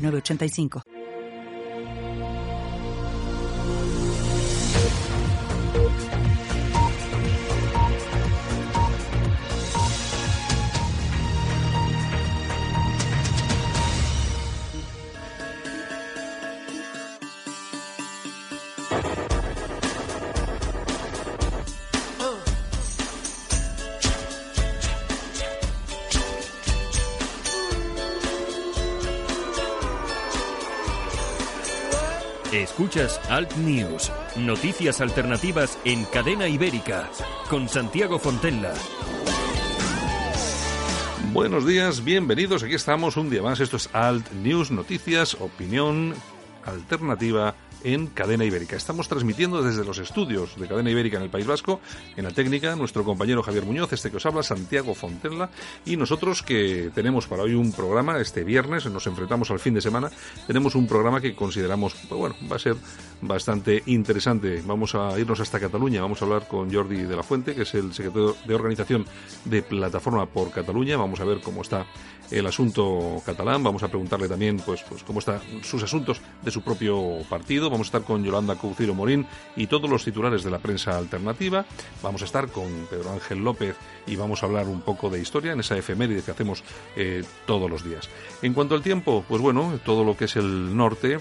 906985. Alt News, noticias alternativas en cadena ibérica, con Santiago Fontella. Buenos días, bienvenidos. Aquí estamos un día más. Esto es Alt News, noticias, opinión alternativa en Cadena Ibérica. Estamos transmitiendo desde los estudios de Cadena Ibérica en el País Vasco, en la técnica, nuestro compañero Javier Muñoz, este que os habla, Santiago Fontella, y nosotros que tenemos para hoy un programa, este viernes, nos enfrentamos al fin de semana, tenemos un programa que consideramos, pues bueno, va a ser bastante interesante. Vamos a irnos hasta Cataluña, vamos a hablar con Jordi de la Fuente, que es el secretario de organización de Plataforma por Cataluña, vamos a ver cómo está el asunto catalán, vamos a preguntarle también pues, pues cómo están sus asuntos de su propio partido, vamos a estar con Yolanda Couciro Morín y todos los titulares de la prensa alternativa, vamos a estar con Pedro Ángel López y vamos a hablar un poco de historia en esa efeméride que hacemos eh, todos los días. En cuanto al tiempo, pues bueno, todo lo que es el norte,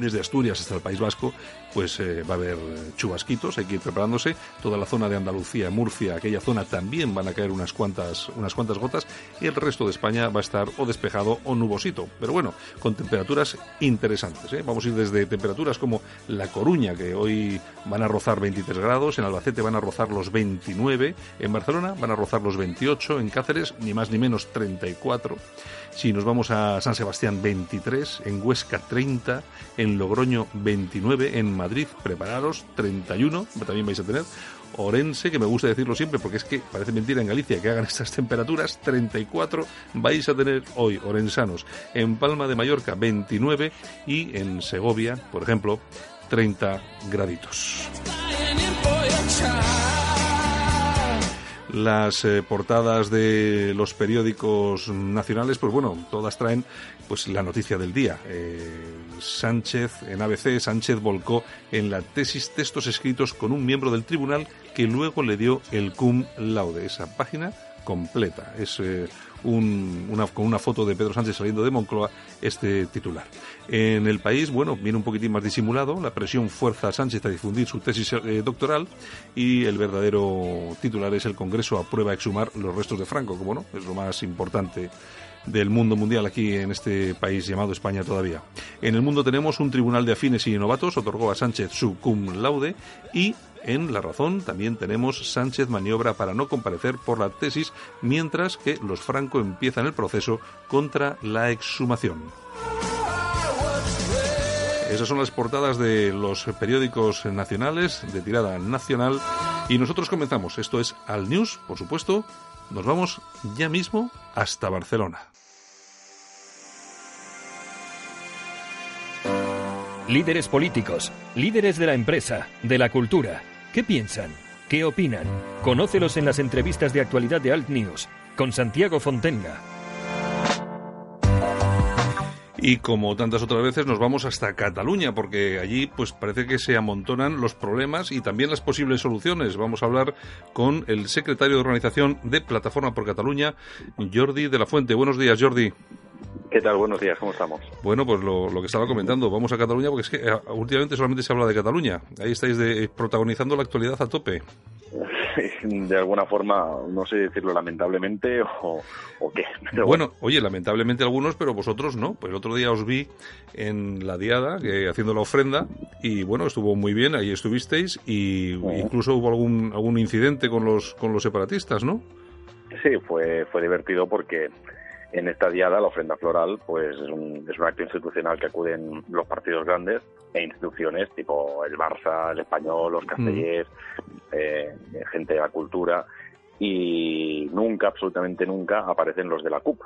desde Asturias hasta el País Vasco, pues eh, va a haber chubasquitos, hay que ir preparándose. Toda la zona de Andalucía, Murcia, aquella zona también van a caer unas cuantas, unas cuantas gotas y el resto de España va a estar o despejado o nubosito. Pero bueno, con temperaturas interesantes. ¿eh? Vamos a ir desde temperaturas como La Coruña, que hoy van a rozar 23 grados, en Albacete van a rozar los 29, en Barcelona van a rozar los 28, en Cáceres ni más ni menos 34. Si nos vamos a San Sebastián 23, en Huesca 30, en Logroño 29, en Madrid prepararos 31, también vais a tener. Orense, que me gusta decirlo siempre porque es que parece mentira en Galicia que hagan estas temperaturas, 34 vais a tener hoy, orensanos. En Palma de Mallorca 29 y en Segovia, por ejemplo, 30 graditos las eh, portadas de los periódicos nacionales, pues bueno, todas traen pues la noticia del día. Eh, Sánchez, en ABC, Sánchez volcó en la tesis textos escritos con un miembro del tribunal que luego le dio el cum laude. Esa página completa. Es eh, una, con una foto de Pedro Sánchez saliendo de Moncloa este titular. En el país, bueno, viene un poquitín más disimulado, la presión fuerza a Sánchez a difundir su tesis eh, doctoral y el verdadero titular es el Congreso aprueba exhumar los restos de Franco, como no, es lo más importante del mundo mundial aquí en este país llamado España todavía. En el mundo tenemos un tribunal de afines y novatos, otorgó a Sánchez su cum laude y en La Razón también tenemos Sánchez maniobra para no comparecer por la tesis, mientras que los Franco empiezan el proceso contra la exhumación. Esas son las portadas de los periódicos nacionales de tirada nacional y nosotros comenzamos. Esto es Al News, por supuesto. Nos vamos ya mismo hasta Barcelona. Líderes políticos, líderes de la empresa, de la cultura ¿Qué piensan? ¿Qué opinan? Conócelos en las entrevistas de actualidad de Alt News con Santiago Fontenga. Y como tantas otras veces nos vamos hasta Cataluña porque allí pues parece que se amontonan los problemas y también las posibles soluciones. Vamos a hablar con el secretario de organización de Plataforma por Cataluña, Jordi de la Fuente. Buenos días, Jordi. ¿Qué tal? Buenos días, ¿cómo estamos? Bueno, pues lo, que estaba comentando, vamos a Cataluña porque es que eh, últimamente solamente se habla de Cataluña. Ahí estáis de, protagonizando la actualidad a tope. De alguna forma, no sé decirlo lamentablemente o, qué. bueno, oye, lamentablemente algunos, pero vosotros no. Pues el otro día os vi en la diada que, haciendo la ofrenda y bueno, estuvo muy bien, ahí estuvisteis y incluso hubo algún, algún incidente con los, con los separatistas, ¿no? Sí, fue, fue divertido porque en esta diada, la ofrenda floral, pues es un, es un acto institucional que acuden los partidos grandes e instituciones tipo el Barça, el Español, los Castellers, eh, gente de la cultura, y nunca, absolutamente nunca, aparecen los de la CUP,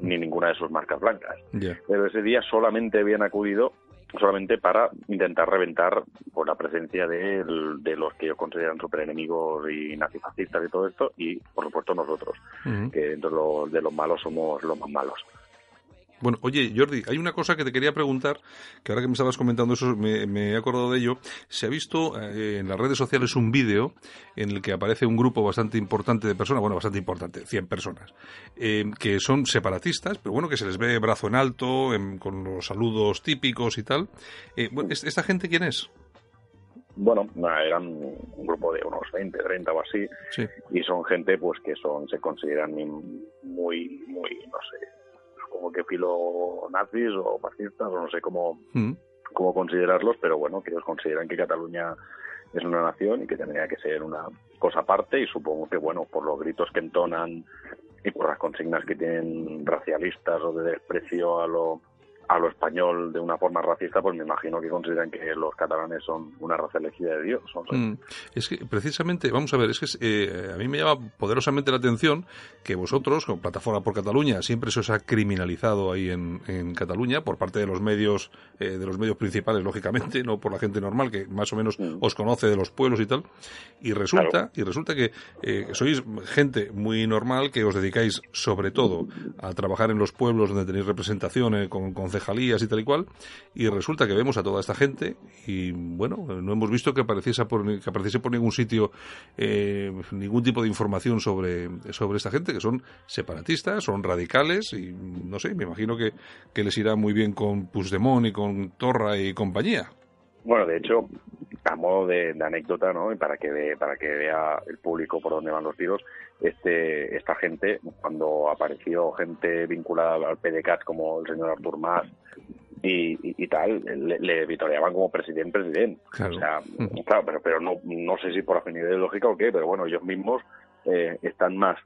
ni ninguna de sus marcas blancas. Pero ese día solamente habían acudido solamente para intentar reventar por la presencia de, de los que ellos consideran superenemigos y nazifascistas y todo esto, y por supuesto nosotros, que de los, de los malos somos los más malos. Bueno, oye, Jordi, hay una cosa que te quería preguntar, que ahora que me estabas comentando eso, me, he acordado de ello. Se ha visto eh, en las redes sociales un vídeo en el que aparece un grupo bastante importante de personas, bueno, bastante importante, 100 personas, eh, que son separatistas, pero bueno, que se les ve brazo en alto, con los saludos típicos y tal. Eh, ¿Esta gente quién es? bueno, eran un grupo de unos 20, 30 o así, y son gente pues que son se consideran muy, muy, no sé, como que filo nazis o fascistas, o no sé cómo, mm. cómo considerarlos, pero bueno, que ellos consideran que Cataluña es una nación y que tendría que ser una cosa aparte y supongo que, bueno, por los gritos que entonan y por las consignas que tienen racialistas o de desprecio a lo a lo español de una forma racista, pues me imagino que consideran que los catalanes son una raza elegida de Dios. Mm. Es que precisamente, vamos a ver, es que eh, a mí me llama poderosamente la atención que vosotros, con Plataforma por Cataluña, siempre se os ha criminalizado ahí en, Cataluña por parte de los medios, eh, de los medios principales, lógicamente, no por la gente normal que más o menos mm. os conoce de los pueblos y tal. Y resulta, y resulta que eh, sois gente muy normal que os dedicáis sobre todo a trabajar en los pueblos donde tenéis representación con, con concejalías y tal y cual, y resulta que vemos a toda esta gente y, bueno, no hemos visto que apareciese por, que apareciese por ningún sitio eh, ningún tipo de información sobre, sobre esta gente, que son separatistas, son radicales y, no sé, me imagino que, que les irá muy bien con Puigdemont y con Torra y compañía. Bueno, de hecho, a modo de, anécdota, ¿no? Y para que para que vea el público por dónde van los tiros, este esta gente cuando apareció gente vinculada al PDCAT como el señor Artur Mas y, tal, le, le, vitoreaban como presidente, presidente. O sea, claro, pero, pero no, no sé si por afinidad ideológica o qué, pero bueno, ellos mismos eh, están más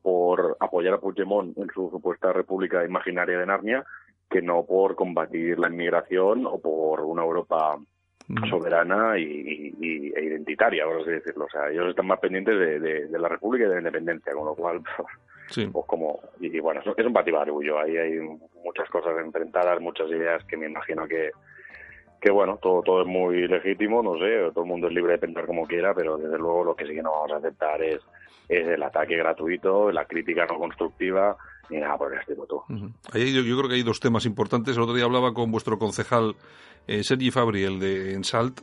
por apoyar a Puigdemont en su supuesta república imaginaria de Narnia que no por combatir la inmigración o por una Europa soberana y, e identitaria, por así decirlo. O sea, ellos están más pendientes de, la República y de la independencia, con lo cual, pues como, y, bueno, es un batibarullo. Ahí hay muchas cosas enfrentadas, muchas ideas que me imagino que, que bueno, todo, todo es muy legítimo, no sé, todo el mundo es libre de pensar como quiera, pero desde luego lo que sí que no vamos a aceptar es, es el ataque gratuito, la crítica no constructiva, ni nada por el estilo. Yo, creo que hay dos temas importantes. El otro día hablaba con vuestro concejal eh, Sergi Fabri, el de Ensalt,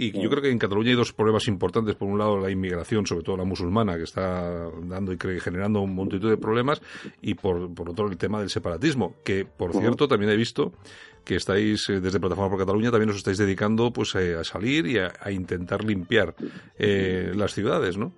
y yo creo que en Cataluña hay dos problemas importantes. Por un lado, la inmigración, sobre todo la musulmana, que está dando y generando un multitud de problemas. Y por, por otro, el tema del separatismo, que, por cierto, también he visto que estáis, eh, desde Plataforma por Cataluña, también os estáis dedicando pues eh, a salir y a, intentar limpiar eh, las ciudades, ¿no?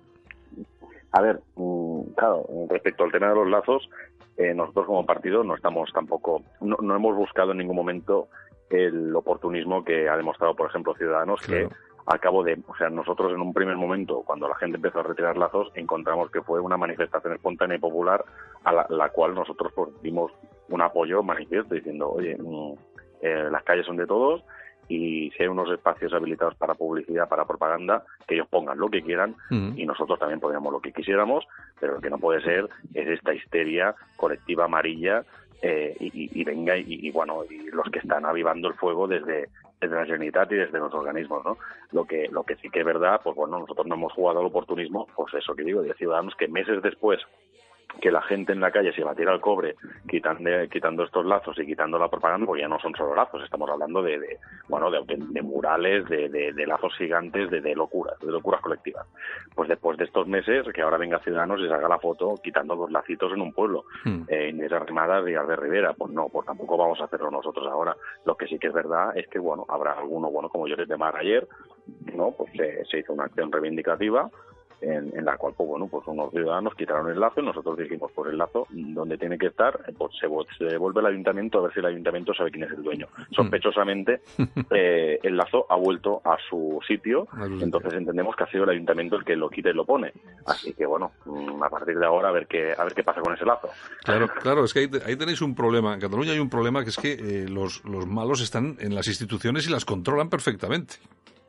A ver, mm, claro, respecto al tema de los lazos, nosotros como partido no estamos tampoco, no, no hemos buscado en ningún momento el oportunismo que ha demostrado, por ejemplo, Ciudadanos, que al cabo de, o sea, nosotros en un primer momento, cuando la gente empezó a retirar lazos, encontramos que fue una manifestación espontánea y popular a la, cual nosotros pues, dimos un apoyo manifiesto diciendo, oye, mm, eh, las calles son de todos y si hay unos espacios habilitados para publicidad, para propaganda, que ellos pongan lo que quieran y nosotros también podríamos lo que quisiéramos, pero lo que no puede ser es esta histeria colectiva amarilla eh, y, venga y, bueno y los que están avivando el fuego desde desde la Generalitat y desde los organismos, ¿no? Lo que lo que sí que es verdad, pues bueno, nosotros no hemos jugado al oportunismo, pues eso que digo, de ciudadanos que meses después que la gente en la calle se batiera al cobre quitando, quitando estos lazos y quitando la propaganda, porque ya no son solo lazos, estamos hablando de, bueno de, murales, de, lazos gigantes, de, locuras, de locuras colectivas. Pues después de estos meses, que ahora venga Ciudadanos y salga la foto quitando los lacitos en un pueblo, hmm. eh, en esas rimadas de de Rivera, pues no, pues tampoco vamos a hacerlo nosotros ahora. Lo que sí que es verdad es que, bueno, habrá alguno, bueno, como yo les demás ayer, ¿no? Pues se hizo una acción reivindicativa en, la cual, pues bueno, pues unos ciudadanos quitaron el lazo y nosotros dijimos, por pues el lazo, donde tiene que estar, pues se, devuelve al ayuntamiento a ver si el ayuntamiento sabe quién es el dueño. Mm. Sospechosamente, eh, el lazo ha vuelto a su sitio, entonces entendemos que ha sido el ayuntamiento el que lo quita y lo pone. Así que bueno, mm, a partir de ahora a ver qué, a ver qué pasa con ese lazo. Claro, claro, es que ahí, tenéis un problema. En Cataluña hay un problema que es que eh, los, los malos están en las instituciones y las controlan perfectamente.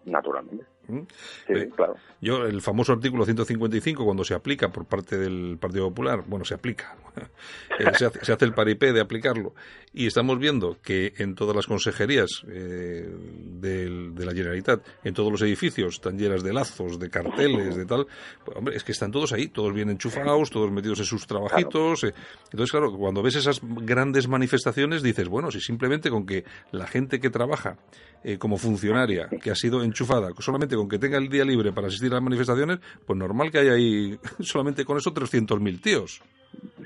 Naturalmente. ¿Mm? Sí, eh, claro. Yo, el famoso artículo 155, cuando se aplica por parte del Partido Popular, bueno, se aplica, eh, se, hace, el paripé de aplicarlo, y estamos viendo que en todas las consejerías eh, de, la Generalitat, en todos los edificios, están llenas de lazos, de carteles, de tal, pues, hombre, es que están todos ahí, todos bien enchufados, todos metidos en sus trabajitos. entonces, claro, cuando ves esas grandes manifestaciones, dices, bueno, si simplemente con que la gente que trabaja como funcionaria, que ha sido enchufada, solamente con que tenga el día libre para asistir a las manifestaciones, pues normal que haya ahí solamente con eso 300.000 tíos.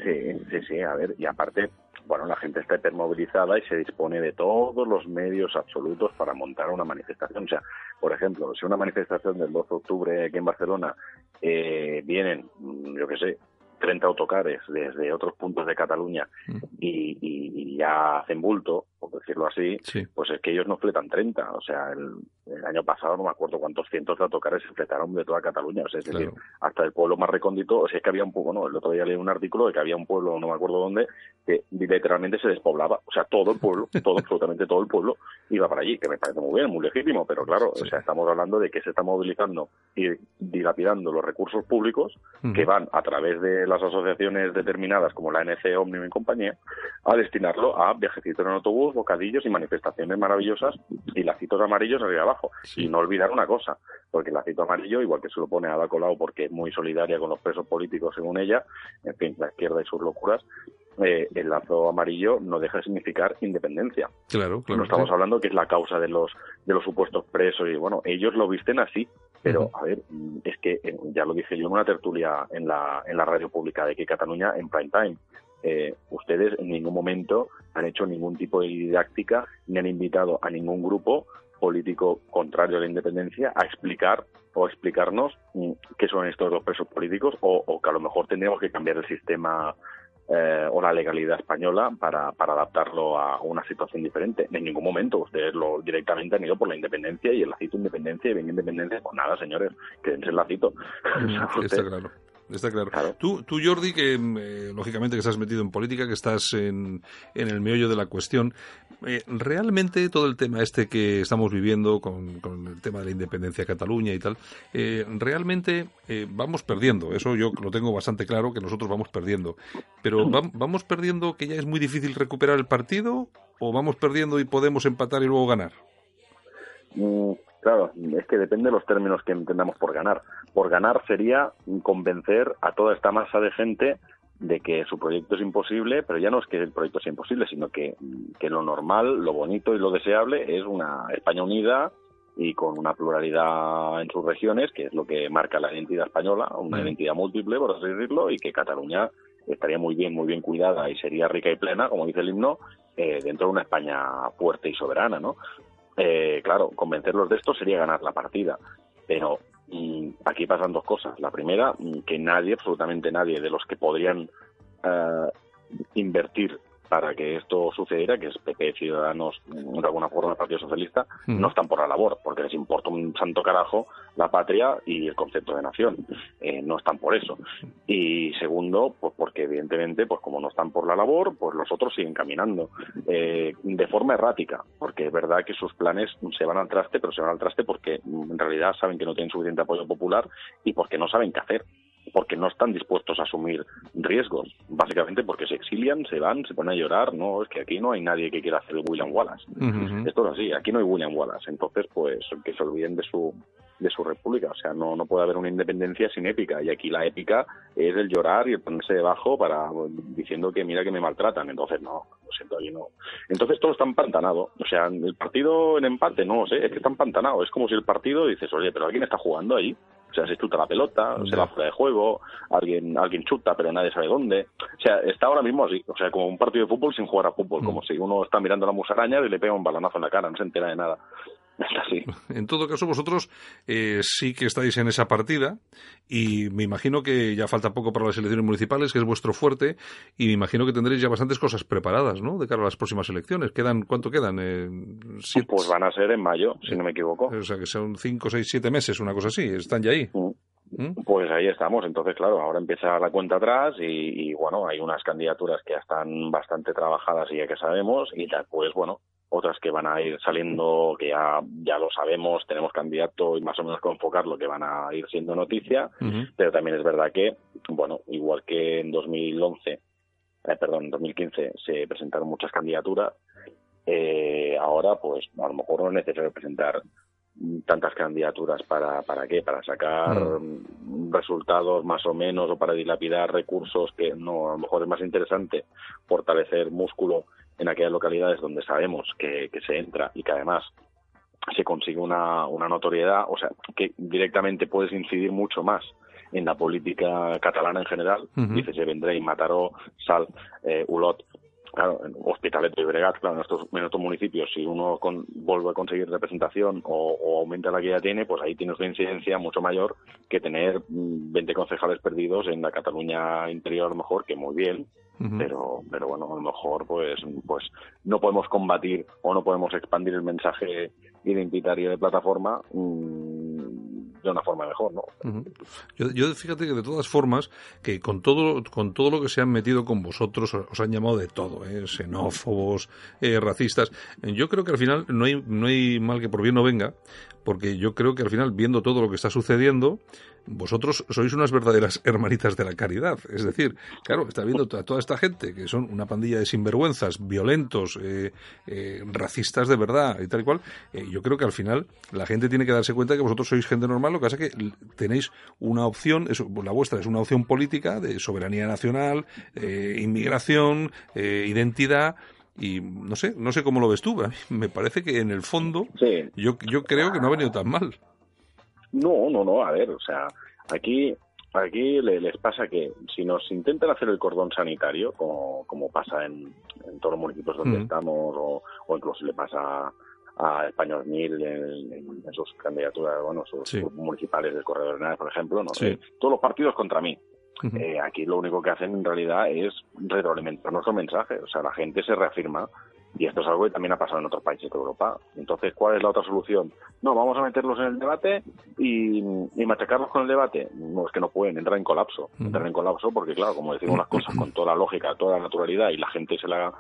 Sí, sí, sí, a ver, y aparte, bueno, la gente está hipermovilizada y se dispone de todos los medios absolutos para montar una manifestación. O sea, por ejemplo, si una manifestación del 12 de octubre aquí en Barcelona eh, vienen, yo qué sé, 30 autocares desde otros puntos de Cataluña mm. y, y, ya hacen bulto, por decirlo así, pues es que ellos no fletan 30. O sea, el, año pasado no me acuerdo cuántos cientos de autocares se fletaron de toda Cataluña. O sea, es decir, hasta el pueblo más recóndito. O sea, es que había un pueblo, no, el otro día leí un artículo de que había un pueblo, no me acuerdo dónde, que literalmente se despoblaba. O sea, todo el pueblo, todo, absolutamente todo el pueblo iba para allí, que me parece muy bien, muy legítimo, pero claro, o sea, estamos hablando de que se está movilizando y dilapidando los recursos públicos que van a través de las asociaciones determinadas como la NC, Omnium y compañía a destinarlo a viajecitos en autobús, bocadillos y manifestaciones maravillosas y lacitos amarillos arriba abajo. Y no olvidar una cosa, porque el lacito amarillo, igual que se lo pone Ada Colau porque es muy solidaria con los presos políticos según ella, en fin, la izquierda y sus locuras, eh, el lazo amarillo no deja de significar independencia. Claro, claro. No estamos hablando que es la causa de los de los supuestos presos y bueno, ellos lo visten así, pero a ver, es que eh, ya lo dije yo en una tertulia en la en la radio pública de que Cataluña en prime time eh, ustedes en ningún momento han hecho ningún tipo de didáctica ni han invitado a ningún grupo político contrario a la independencia a explicar o explicarnos mm, qué son estos dos presos políticos o, que a lo mejor tendríamos que cambiar el sistema eh, o la legalidad española para, para adaptarlo a una situación diferente. En ningún momento ustedes lo directamente han ido por la independencia y el lacito independencia y bien independencia. Pues nada, señores, quédense el lacito. claro está claro. Tú, tú, Jordi, que mm, eh, lógicamente que estás metido en política, que estás en, en el meollo de la cuestión, eh, realmente todo el tema este que estamos viviendo con, con, el tema de la independencia de Cataluña y tal, eh, realmente vamos perdiendo. Eso yo lo tengo bastante claro, que nosotros vamos perdiendo. Pero ¿vamos perdiendo que ya es muy difícil recuperar el partido o vamos perdiendo y podemos empatar y luego ganar? Mm, Claro, es que depende de los términos que entendamos por ganar. Por ganar sería convencer a toda esta masa de gente de que su proyecto es imposible, pero ya no es que el proyecto sea imposible, sino que, que lo normal, lo bonito y lo deseable es una España unida y con una pluralidad en sus regiones, que es lo que marca la identidad española, una identidad múltiple, por así decirlo, y que Cataluña estaría muy bien, muy bien cuidada y sería rica y plena, como dice el himno, eh, dentro de una España fuerte y soberana, ¿no? Eh, claro, convencerlos de esto sería ganar la partida. Pero mm, aquí pasan dos cosas. La primera, mm, que nadie, absolutamente nadie de los que podrían eh, invertir para que esto sucediera, que es PP, Ciudadanos, de alguna forma el Partido Socialista, no están por la labor, porque les importa un santo carajo la patria y el concepto de nación. Eh, no están por eso. Y segundo, pues porque evidentemente, pues como no están por la labor, pues los otros siguen caminando eh, de forma errática, porque es verdad que sus planes se van al traste, pero se van al traste porque en realidad saben que no tienen suficiente apoyo popular y porque no saben qué hacer porque no están dispuestos a asumir riesgos, básicamente porque se exilian, se van, se ponen a llorar, no, es que aquí no hay nadie que quiera hacer William Wallace. Esto es así, aquí no hay William Wallace, entonces pues que se olviden de su de su república, o sea, no, no puede haber una independencia sin épica, y aquí la épica es el llorar y el ponerse debajo para diciendo que mira que me maltratan, entonces no, lo siento, aquí no. Entonces todo está empantanado, o sea, el partido en empate, no sé, es que está empantanado, es como si el partido dices, oye, pero alguien está jugando ahí, o sea, se chuta la pelota, se va fuera de juego, alguien, alguien chuta, pero nadie sabe dónde. O sea, está ahora mismo así. O sea, como un partido de fútbol sin jugar a fútbol. Como mm. si uno está mirando la musaraña y le pega un balonazo en la cara, no se entera de nada. En todo caso, vosotros eh, sí que estáis en esa partida y me imagino que ya falta poco para las elecciones municipales, que es vuestro fuerte, y me imagino que tendréis ya bastantes cosas preparadas, ¿no? De cara a las próximas elecciones. ¿Quedan, ¿Cuánto quedan? Eh, Pues van a ser en mayo, si no me equivoco. O sea, que son cinco, seis, siete meses, una cosa así. ¿Están ya ahí? Mm. ¿Mm? Pues ahí estamos. Entonces, claro, ahora empieza la cuenta atrás y, y, bueno, hay unas candidaturas que ya están bastante trabajadas y ya que sabemos y después, bueno, otras que van a ir saliendo, que ya, ya lo sabemos, tenemos candidato y más o menos con enfocar lo que van a ir siendo noticia, uh -huh. pero también es verdad que, bueno, igual que en 2011, eh, perdón, en 2015 se presentaron muchas candidaturas, eh, ahora pues a lo mejor no es necesario presentar tantas candidaturas para para qué para sacar resultados más o menos o para dilapidar recursos que no a lo mejor es más interesante fortalecer músculo en aquellas localidades donde sabemos que, que se entra y que además se consigue una, una notoriedad, o sea, que directamente puedes incidir mucho más en la política catalana en general, uh -huh. dices Vendrell, Mataró, Sal, eh, Ulot, claro, en Hospitalet de Bregat, claro, en estos, en estos municipios, si uno con, vuelve a conseguir representación o, o, aumenta la que ya tiene, pues ahí tienes una incidencia mucho mayor que tener 20 concejales perdidos en la Cataluña interior, mejor, que muy bien, uh -huh. pero, pero bueno, a lo mejor pues, pues no podemos combatir o no podemos expandir el mensaje identitario de plataforma mmm, de una forma mejor, ¿no? Uh -huh. yo, yo, fíjate que de todas formas, que con todo, con todo lo que se han metido con vosotros, os han llamado de todo, ¿eh? xenófobos, eh, racistas. Yo creo que al final no hay, no hay mal que por bien no venga, porque yo creo que al final, viendo todo lo que está sucediendo, vosotros sois unas verdaderas hermanitas de la caridad. Es decir, claro, está viendo a toda esta gente que son una pandilla de sinvergüenzas, violentos, eh, eh, racistas de verdad y tal y cual. Eh, yo creo que al final la gente tiene que darse cuenta que vosotros sois gente normal, lo que pasa es que tenéis una opción, eso, la vuestra es una opción política de soberanía nacional, inmigración, identidad y no sé, no sé cómo lo ves tú, me parece que en el fondo sí. yo, yo creo que no ha venido tan mal. No, no, no, a ver, o sea, aquí aquí les pasa que si nos intentan hacer el cordón sanitario, como, como pasa en, en todos los municipios donde mm. estamos, o, o, incluso le pasa a Español Mil en, en, sus candidaturas, bueno, sus sí. municipales del Corredor de por ejemplo, no sí. todos los partidos contra mí. Uh -huh. eh, aquí lo único que hacen en realidad es retroalimentar nuestro mensaje, o sea, la gente se reafirma y esto es algo que también ha pasado en otros países de Europa. Entonces, ¿cuál es la otra solución? No, vamos a meterlos en el debate y, y machacarlos con el debate. No, es que no pueden, entrar en colapso. Entrar en colapso porque, claro, como decimos las cosas con toda la lógica, toda la naturalidad y la gente se la,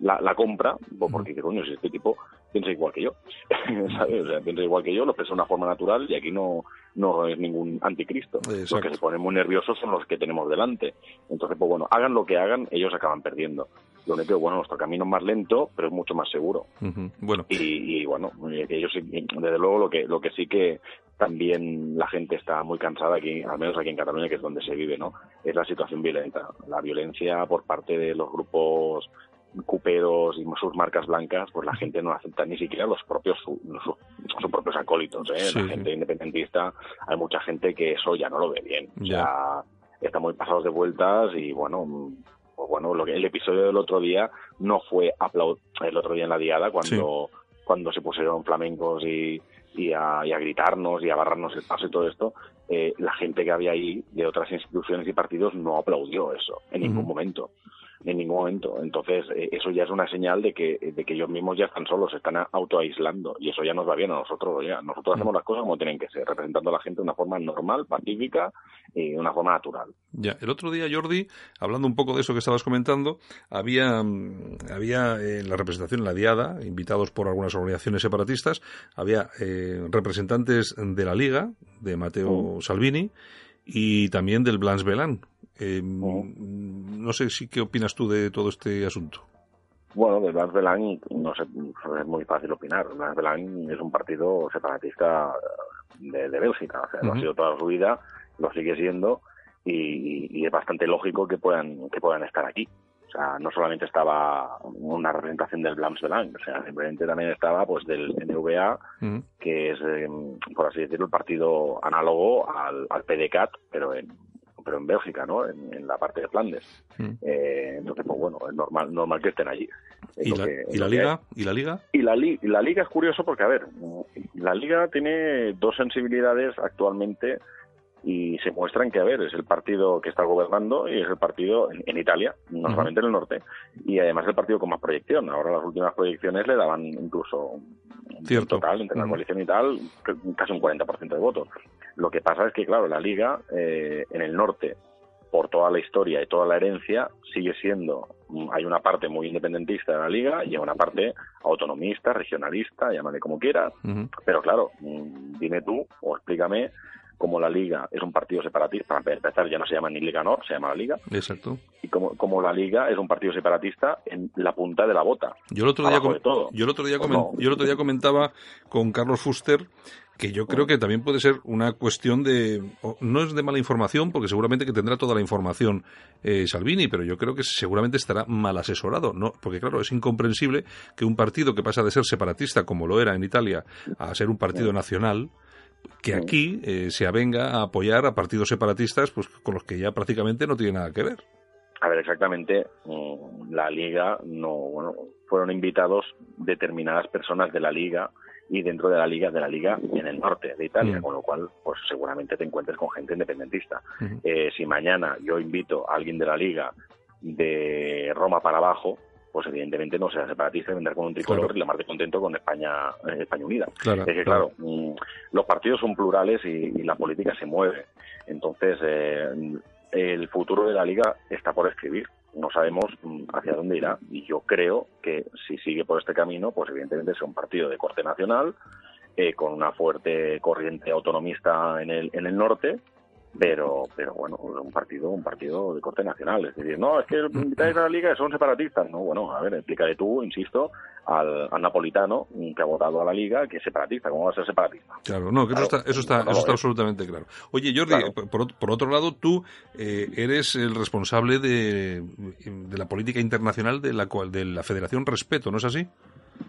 la, la compra, pues porque, coño, si este tipo piensa igual que yo, ¿sabes? O sea, piensa igual que yo, lo piensa de una forma natural y aquí no, no es ningún anticristo. Exacto. Los que se ponen muy nerviosos son los que tenemos delante. Entonces, pues bueno, hagan lo que hagan, ellos acaban perdiendo. Lo único que, bueno, nuestro camino es más lento, pero es mucho más seguro. Uh -huh. Bueno. Y, y bueno, ellos, desde luego, lo que, lo que sí que también la gente está muy cansada aquí, al menos aquí en Cataluña, que es donde se vive, ¿no? Es la situación violenta. La violencia por parte de los grupos cuperos y sus marcas blancas, pues la gente no acepta ni siquiera los propios sus, sus propios acólitos, ¿eh? Sí, la gente independentista, hay mucha gente que eso ya no lo ve bien, ya sea, está muy pasados de vueltas y bueno, pues bueno, lo que, el episodio del otro día no fue aplaud el otro día en la diada cuando sí. cuando se pusieron flamencos y y a, y a, gritarnos y a barrarnos el paso y todo esto, eh, la gente que había ahí de otras instituciones y partidos no aplaudió eso en ningún uh -huh. momento en ningún momento. Entonces, eh, eso ya es una señal de que, de que ellos mismos ya están solos, se están autoaislando, y eso ya nos va bien a nosotros. Ya. Nosotros hacemos las cosas como tienen que ser, representando a la gente de una forma normal, pacífica y de una forma natural. Ya, el otro día, Jordi, hablando un poco de eso que estabas comentando, había, había en la representación en la Diada, invitados por algunas organizaciones separatistas, había eh, representantes de la Liga, de Mateo Salvini, y también del Blanche Belán, eh, oh. No sé si qué opinas tú de todo este asunto. Bueno, de Blas Belán no sé, es muy fácil opinar. Blas Belán es un partido separatista de, de Bélgica, o sea, uh -huh. lo ha sido toda su vida, lo sigue siendo y, y, es bastante lógico que puedan que puedan estar aquí. O sea, no solamente estaba una representación del Blams Belán, o sea, simplemente también estaba pues del NVA, uh -huh. que es, eh, por así decirlo, el partido análogo al, al PDCAT, pero en, pero en Bélgica, ¿no? En, la parte de Flandes. Mm. Eh, entonces, pues bueno, es normal, normal que estén allí. ¿Y la, ¿Y la, liga? ¿Y la liga? Y la, la liga es curioso porque, a ver, la liga tiene dos sensibilidades actualmente y se muestran que, a ver, es el partido que está gobernando y es el partido en, Italia, no solamente en el norte, y además el partido con más proyección. Ahora las últimas proyecciones le daban incluso Cierto. total, entre la coalición y tal, casi un 40% de votos. Lo que pasa es que, claro, la Liga eh, en el norte, por toda la historia y toda la herencia, sigue siendo, hay una parte muy independentista de la Liga y hay una parte autonomista, regionalista, llámale como quieras, pero claro, mm, dime tú o explícame como la Liga es un partido separatista, para empezar ya no se llama ni Liga Nord, se llama la Liga. Exacto. Y como, como la Liga es un partido separatista en la punta de la bota. Yo el otro día, Yo el otro día, yo el otro día comentaba con Carlos Fuster que yo creo que también puede ser una cuestión de no es de mala información porque seguramente que tendrá toda la información eh, Salvini pero yo creo que seguramente estará mal asesorado no porque claro es incomprensible que un partido que pasa de ser separatista como lo era en Italia a ser un partido nacional que aquí eh, se avenga a apoyar a partidos separatistas pues con los que ya prácticamente no tiene nada que ver. A ver, exactamente, mm, la liga no, bueno, fueron invitados determinadas personas de la liga y dentro de la liga de la liga en el norte de Italia, mm. con lo cual pues seguramente te encuentres con gente independentista. Eh, si mañana yo invito a alguien de la liga de Roma para abajo, pues evidentemente no sea separatista y vendrá con un tricolor y la más de contento con España, eh, España Unida. es que, claro, mm, los partidos son plurales y, la política se mueve. Entonces, eh, el futuro de la liga está por escribir. No sabemos mm, hacia dónde irá. Y yo creo que si sigue por este camino, pues evidentemente es un partido de corte nacional, eh, con una fuerte corriente autonomista en el, en el norte, pero pero bueno un partido un partido de corte nacional es decir no es que el de la liga son separatistas. No bueno a ver explícale tú insisto al, napolitano que ha votado a la liga que es separatista cómo va a ser separatista claro no que eso está eso está, eso está absolutamente claro. Oye Jordi por, por, otro lado tú eh, eres el responsable de, de la política internacional de la de la Federación Respeto no es así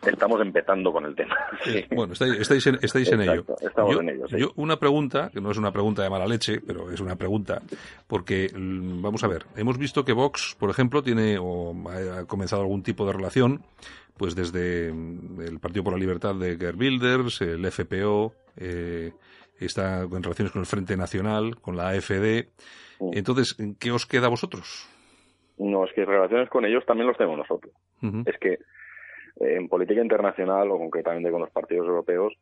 Estamos empezando con el tema. Bueno, estáis, en, estáis en ello. Estamos en ello. Yo, una pregunta, que no es una pregunta de mala leche, pero es una pregunta, porque mm, vamos a ver, hemos visto que Vox, por ejemplo, tiene o ha comenzado algún tipo de relación, pues desde mm, el Partido por la Libertad de Gerd Wilders, el FPO, eh, está en relaciones con el Frente Nacional, con la AFD. Entonces, ¿qué os queda a vosotros? No, es que relaciones con ellos también los tenemos nosotros. Es que en política internacional o concretamente con los partidos europeos,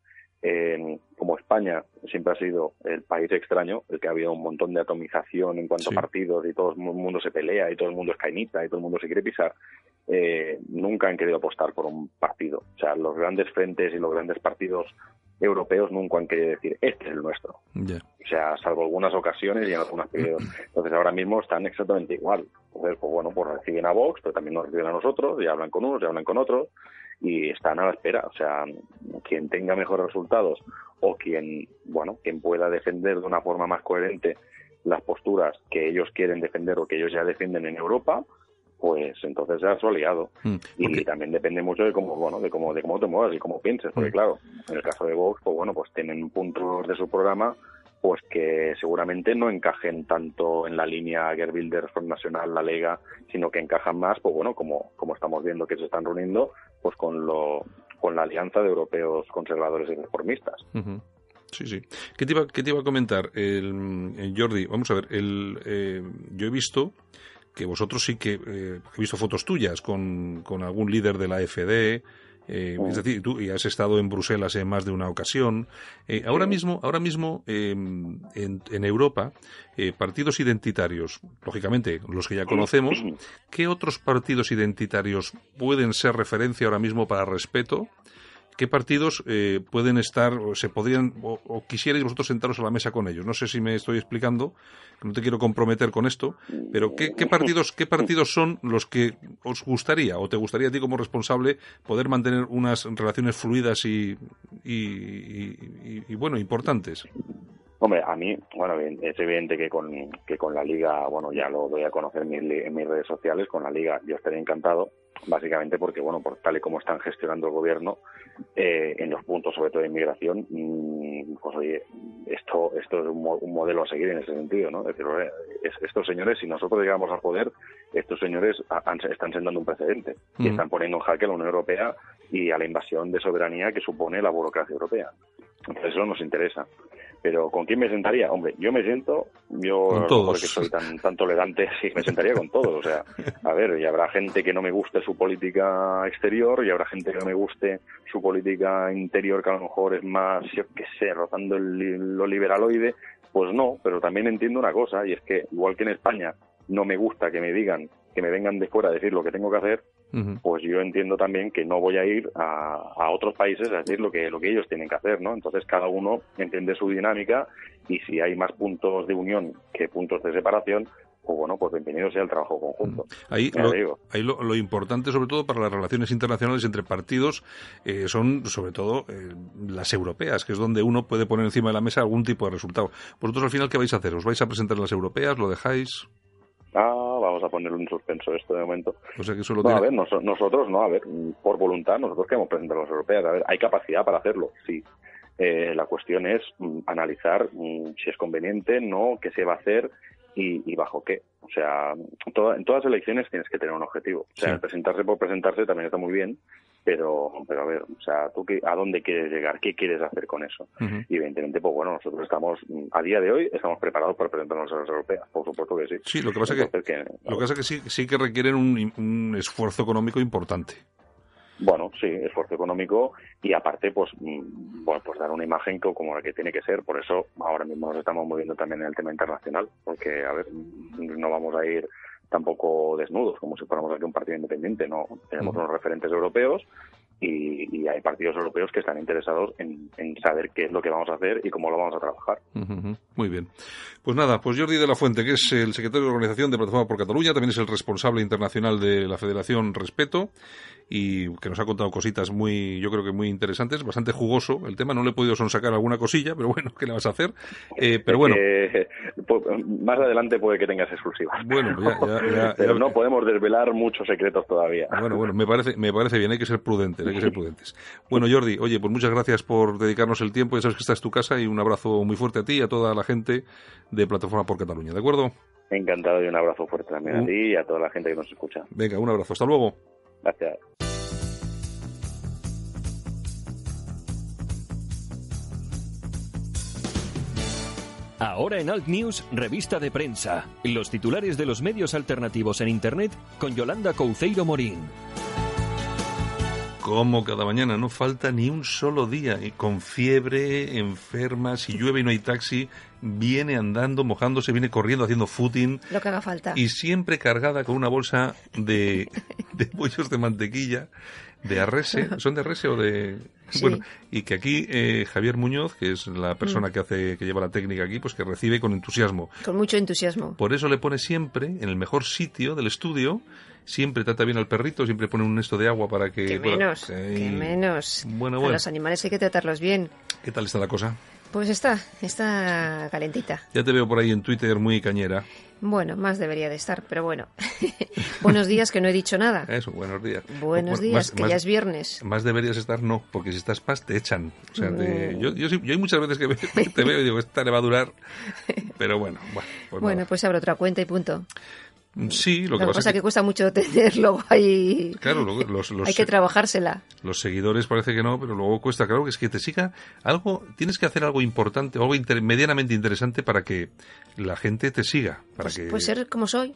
como España siempre ha sido el país extraño, el que ha habido un montón de atomización en cuanto a partidos y todo el mundo se pelea y todo el mundo es cainita y todo el mundo se quiere pisar, eh, nunca han querido apostar por un partido. O sea, los grandes frentes y los grandes partidos europeos nunca han querido decir, este es el nuestro. O sea, salvo algunas ocasiones y en algunos periodos. Entonces ahora mismo están exactamente igual. Entonces, pues bueno, pues reciben a Vox, pero también nos reciben a nosotros, y hablan con unos, y hablan con otros, y están a la espera. O sea, quien tenga mejores resultados o quien, bueno, quien pueda defender de una forma más coherente las posturas que ellos quieren defender o que ellos ya defienden en Europa, pues entonces ya su aliado. Mm, y también depende mucho de cómo, bueno, de cómo, de cómo te muevas y cómo pienses, porque mm. claro, en el caso de Vox, pues bueno, pues tienen puntos de su programa pues que seguramente no encajen tanto en la línea Gerbilder Front Nacional, la Lega, sino que encajan más, pues bueno, como, como estamos viendo que se están reuniendo, pues con lo con la alianza de europeos conservadores y reformistas. Sí, sí. ¿Qué te iba, qué te iba a comentar, el, Jordi? Vamos a ver, el, eh, yo he visto que vosotros sí que eh, he visto fotos tuyas con, con algún líder de la FD, eh, es decir, tú y has estado en Bruselas en más de una ocasión. Eh, ahora mismo, ahora mismo em, en, en, Europa, eh, partidos identitarios, lógicamente los que ya conocemos, ¿qué otros partidos identitarios pueden ser referencia ahora mismo para respeto? ¿Qué partidos eh, pueden estar, o se podrían, o, quisierais vosotros sentaros a la mesa con ellos? No sé si me estoy explicando, no te quiero comprometer con esto, pero ¿qué, partidos, qué partidos son los que os gustaría, o te gustaría a ti como responsable, poder mantener unas relaciones fluidas y, y, bueno, importantes? Hombre, a mí, bueno, es evidente que con, que con la liga, bueno, ya lo doy a conocer en, mis redes sociales, con la liga yo estaría encantado, básicamente porque, bueno, por tal y como están gestionando el gobierno, eh, en los puntos, sobre todo de inmigración, mm, pues oye, esto, esto es un, modelo a seguir en ese sentido, ¿no? Es decir, estos señores, si nosotros llegamos al poder, estos señores están sentando un precedente y están poniendo en jaque a la Unión Europea y a la invasión de soberanía que supone la burocracia europea. Entonces eso nos interesa. Pero ¿con quién me sentaría? Hombre, yo me siento, yo porque soy tan, tan tolerante, sí, me sentaría con todos. O sea, a ver, y habrá gente que no me guste su política exterior y habrá gente que no me guste su política interior, que a lo mejor es más, yo qué sé, rozando el, lo liberaloide. Pues no, pero también entiendo una cosa, y es que igual que en España no me gusta que me digan, que me vengan de fuera a decir lo que tengo que hacer, pues yo entiendo también que no voy a ir a, otros países a decir lo que, lo que ellos tienen que hacer, ¿no? Entonces cada uno entiende su dinámica y si hay más puntos de unión que puntos de separación, pues bueno, pues bienvenido sea el trabajo conjunto. Ahí, lo, lo, importante, sobre todo para las relaciones internacionales entre partidos, eh, son sobre todo eh, las europeas, que es donde uno puede poner encima de la mesa algún tipo de resultado. ¿Vosotros al final qué vais a hacer? ¿Os vais a presentar en las europeas? ¿Lo dejáis? Ah, vamos a ponerle un suspenso esto de momento. O sea que solo no, a ver, nosotros no, a ver, por voluntad, nosotros queremos presentar a las europeas. A ver, hay capacidad para hacerlo, sí. Eh, la cuestión es mm, analizar mm, si es conveniente, no, qué se va a hacer y, bajo qué. O sea, en todas las elecciones tienes que tener un objetivo. O sea, presentarse por presentarse también está muy bien, pero, pero a ver, o sea, ¿tú qué, a dónde quieres llegar? ¿Qué quieres hacer con eso? Y evidentemente, pues bueno, nosotros estamos, a día de hoy, estamos preparados para presentarnos a las europeas, por supuesto que sí. Sí, lo que pasa, que, lo que, pasa que sí, sí que requieren un, un esfuerzo económico importante. Bueno, sí, esfuerzo económico y aparte, pues, mm, bueno, pues dar una imagen como la que tiene que ser. Por eso ahora mismo nos estamos moviendo también en el tema internacional, porque, a ver, no vamos a ir tampoco desnudos, como si fuéramos aquí un partido independiente. No, tenemos unos referentes europeos y, hay partidos europeos que están interesados en, saber qué es lo que vamos a hacer y cómo lo vamos a trabajar. Muy bien. Pues nada, pues Jordi de la Fuente, que es el secretario de organización de Plataforma por Cataluña, también es el responsable internacional de la Federación Respeto y que nos ha contado cositas muy, yo creo que muy interesantes, bastante jugoso el tema. No le he podido sonsacar alguna cosilla, pero bueno, ¿qué le vas a hacer? Eh, pero bueno. Pues, más adelante puede que tengas exclusivas. Bueno, ya, ya, pero no podemos desvelar muchos secretos todavía. Bueno, bueno, me parece, me parece bien, hay que ser prudentes, hay que ser prudentes. Bueno, Jordi, oye, pues muchas gracias por dedicarnos el tiempo, ya sabes que esta es tu casa y un abrazo muy fuerte a ti y a toda la gente de Plataforma por Cataluña, ¿de acuerdo? Encantado y un abrazo fuerte también a ti y a toda la gente que nos escucha. Venga, un abrazo, hasta luego. Gracias. Ahora en Alt News, revista de prensa. Los titulares de los medios alternativos en Internet con Yolanda Couceiro Morín. Como cada mañana, no falta ni un solo día. Y con fiebre, enferma, si llueve y no hay taxi, viene andando, mojándose, viene corriendo, haciendo footing. Lo que haga falta. Y siempre cargada con una bolsa de, de pollos de mantequilla de Arrese, ¿son de Arrese o de...? Bueno, y que aquí eh, Javier Muñoz, que es la persona mm. que hace, que lleva la técnica aquí, pues que recibe con entusiasmo. Con mucho entusiasmo. Por eso le pone siempre, en el mejor sitio del estudio, siempre trata bien al perrito, siempre pone un nesto de agua para que... Que menos, que menos. Bueno, bueno. A los animales hay que tratarlos bien. ¿Qué tal está la cosa? Pues está, está calentita. Ya te veo por ahí en Twitter muy cañera. Bueno, más debería de estar, pero bueno. buenos días, que no he dicho nada. Eso, buenos días. Buenos días, que ya es viernes. Más deberías estar, no, porque si estás paz te echan. O sea, mm. yo, yo, hay muchas veces que te veo y digo, esta le va a durar, pero bueno. Bueno, pues, bueno, pues abro otra cuenta y punto. Sí, lo que pasa, es que... cuesta mucho tenerlo ahí. Claro, los, hay que trabajársela. Los seguidores parece que no, pero luego cuesta, claro, que es que te siga algo, tienes que hacer algo importante, algo medianamente interesante para que la gente te siga. Para pues, que... Pues ser como soy.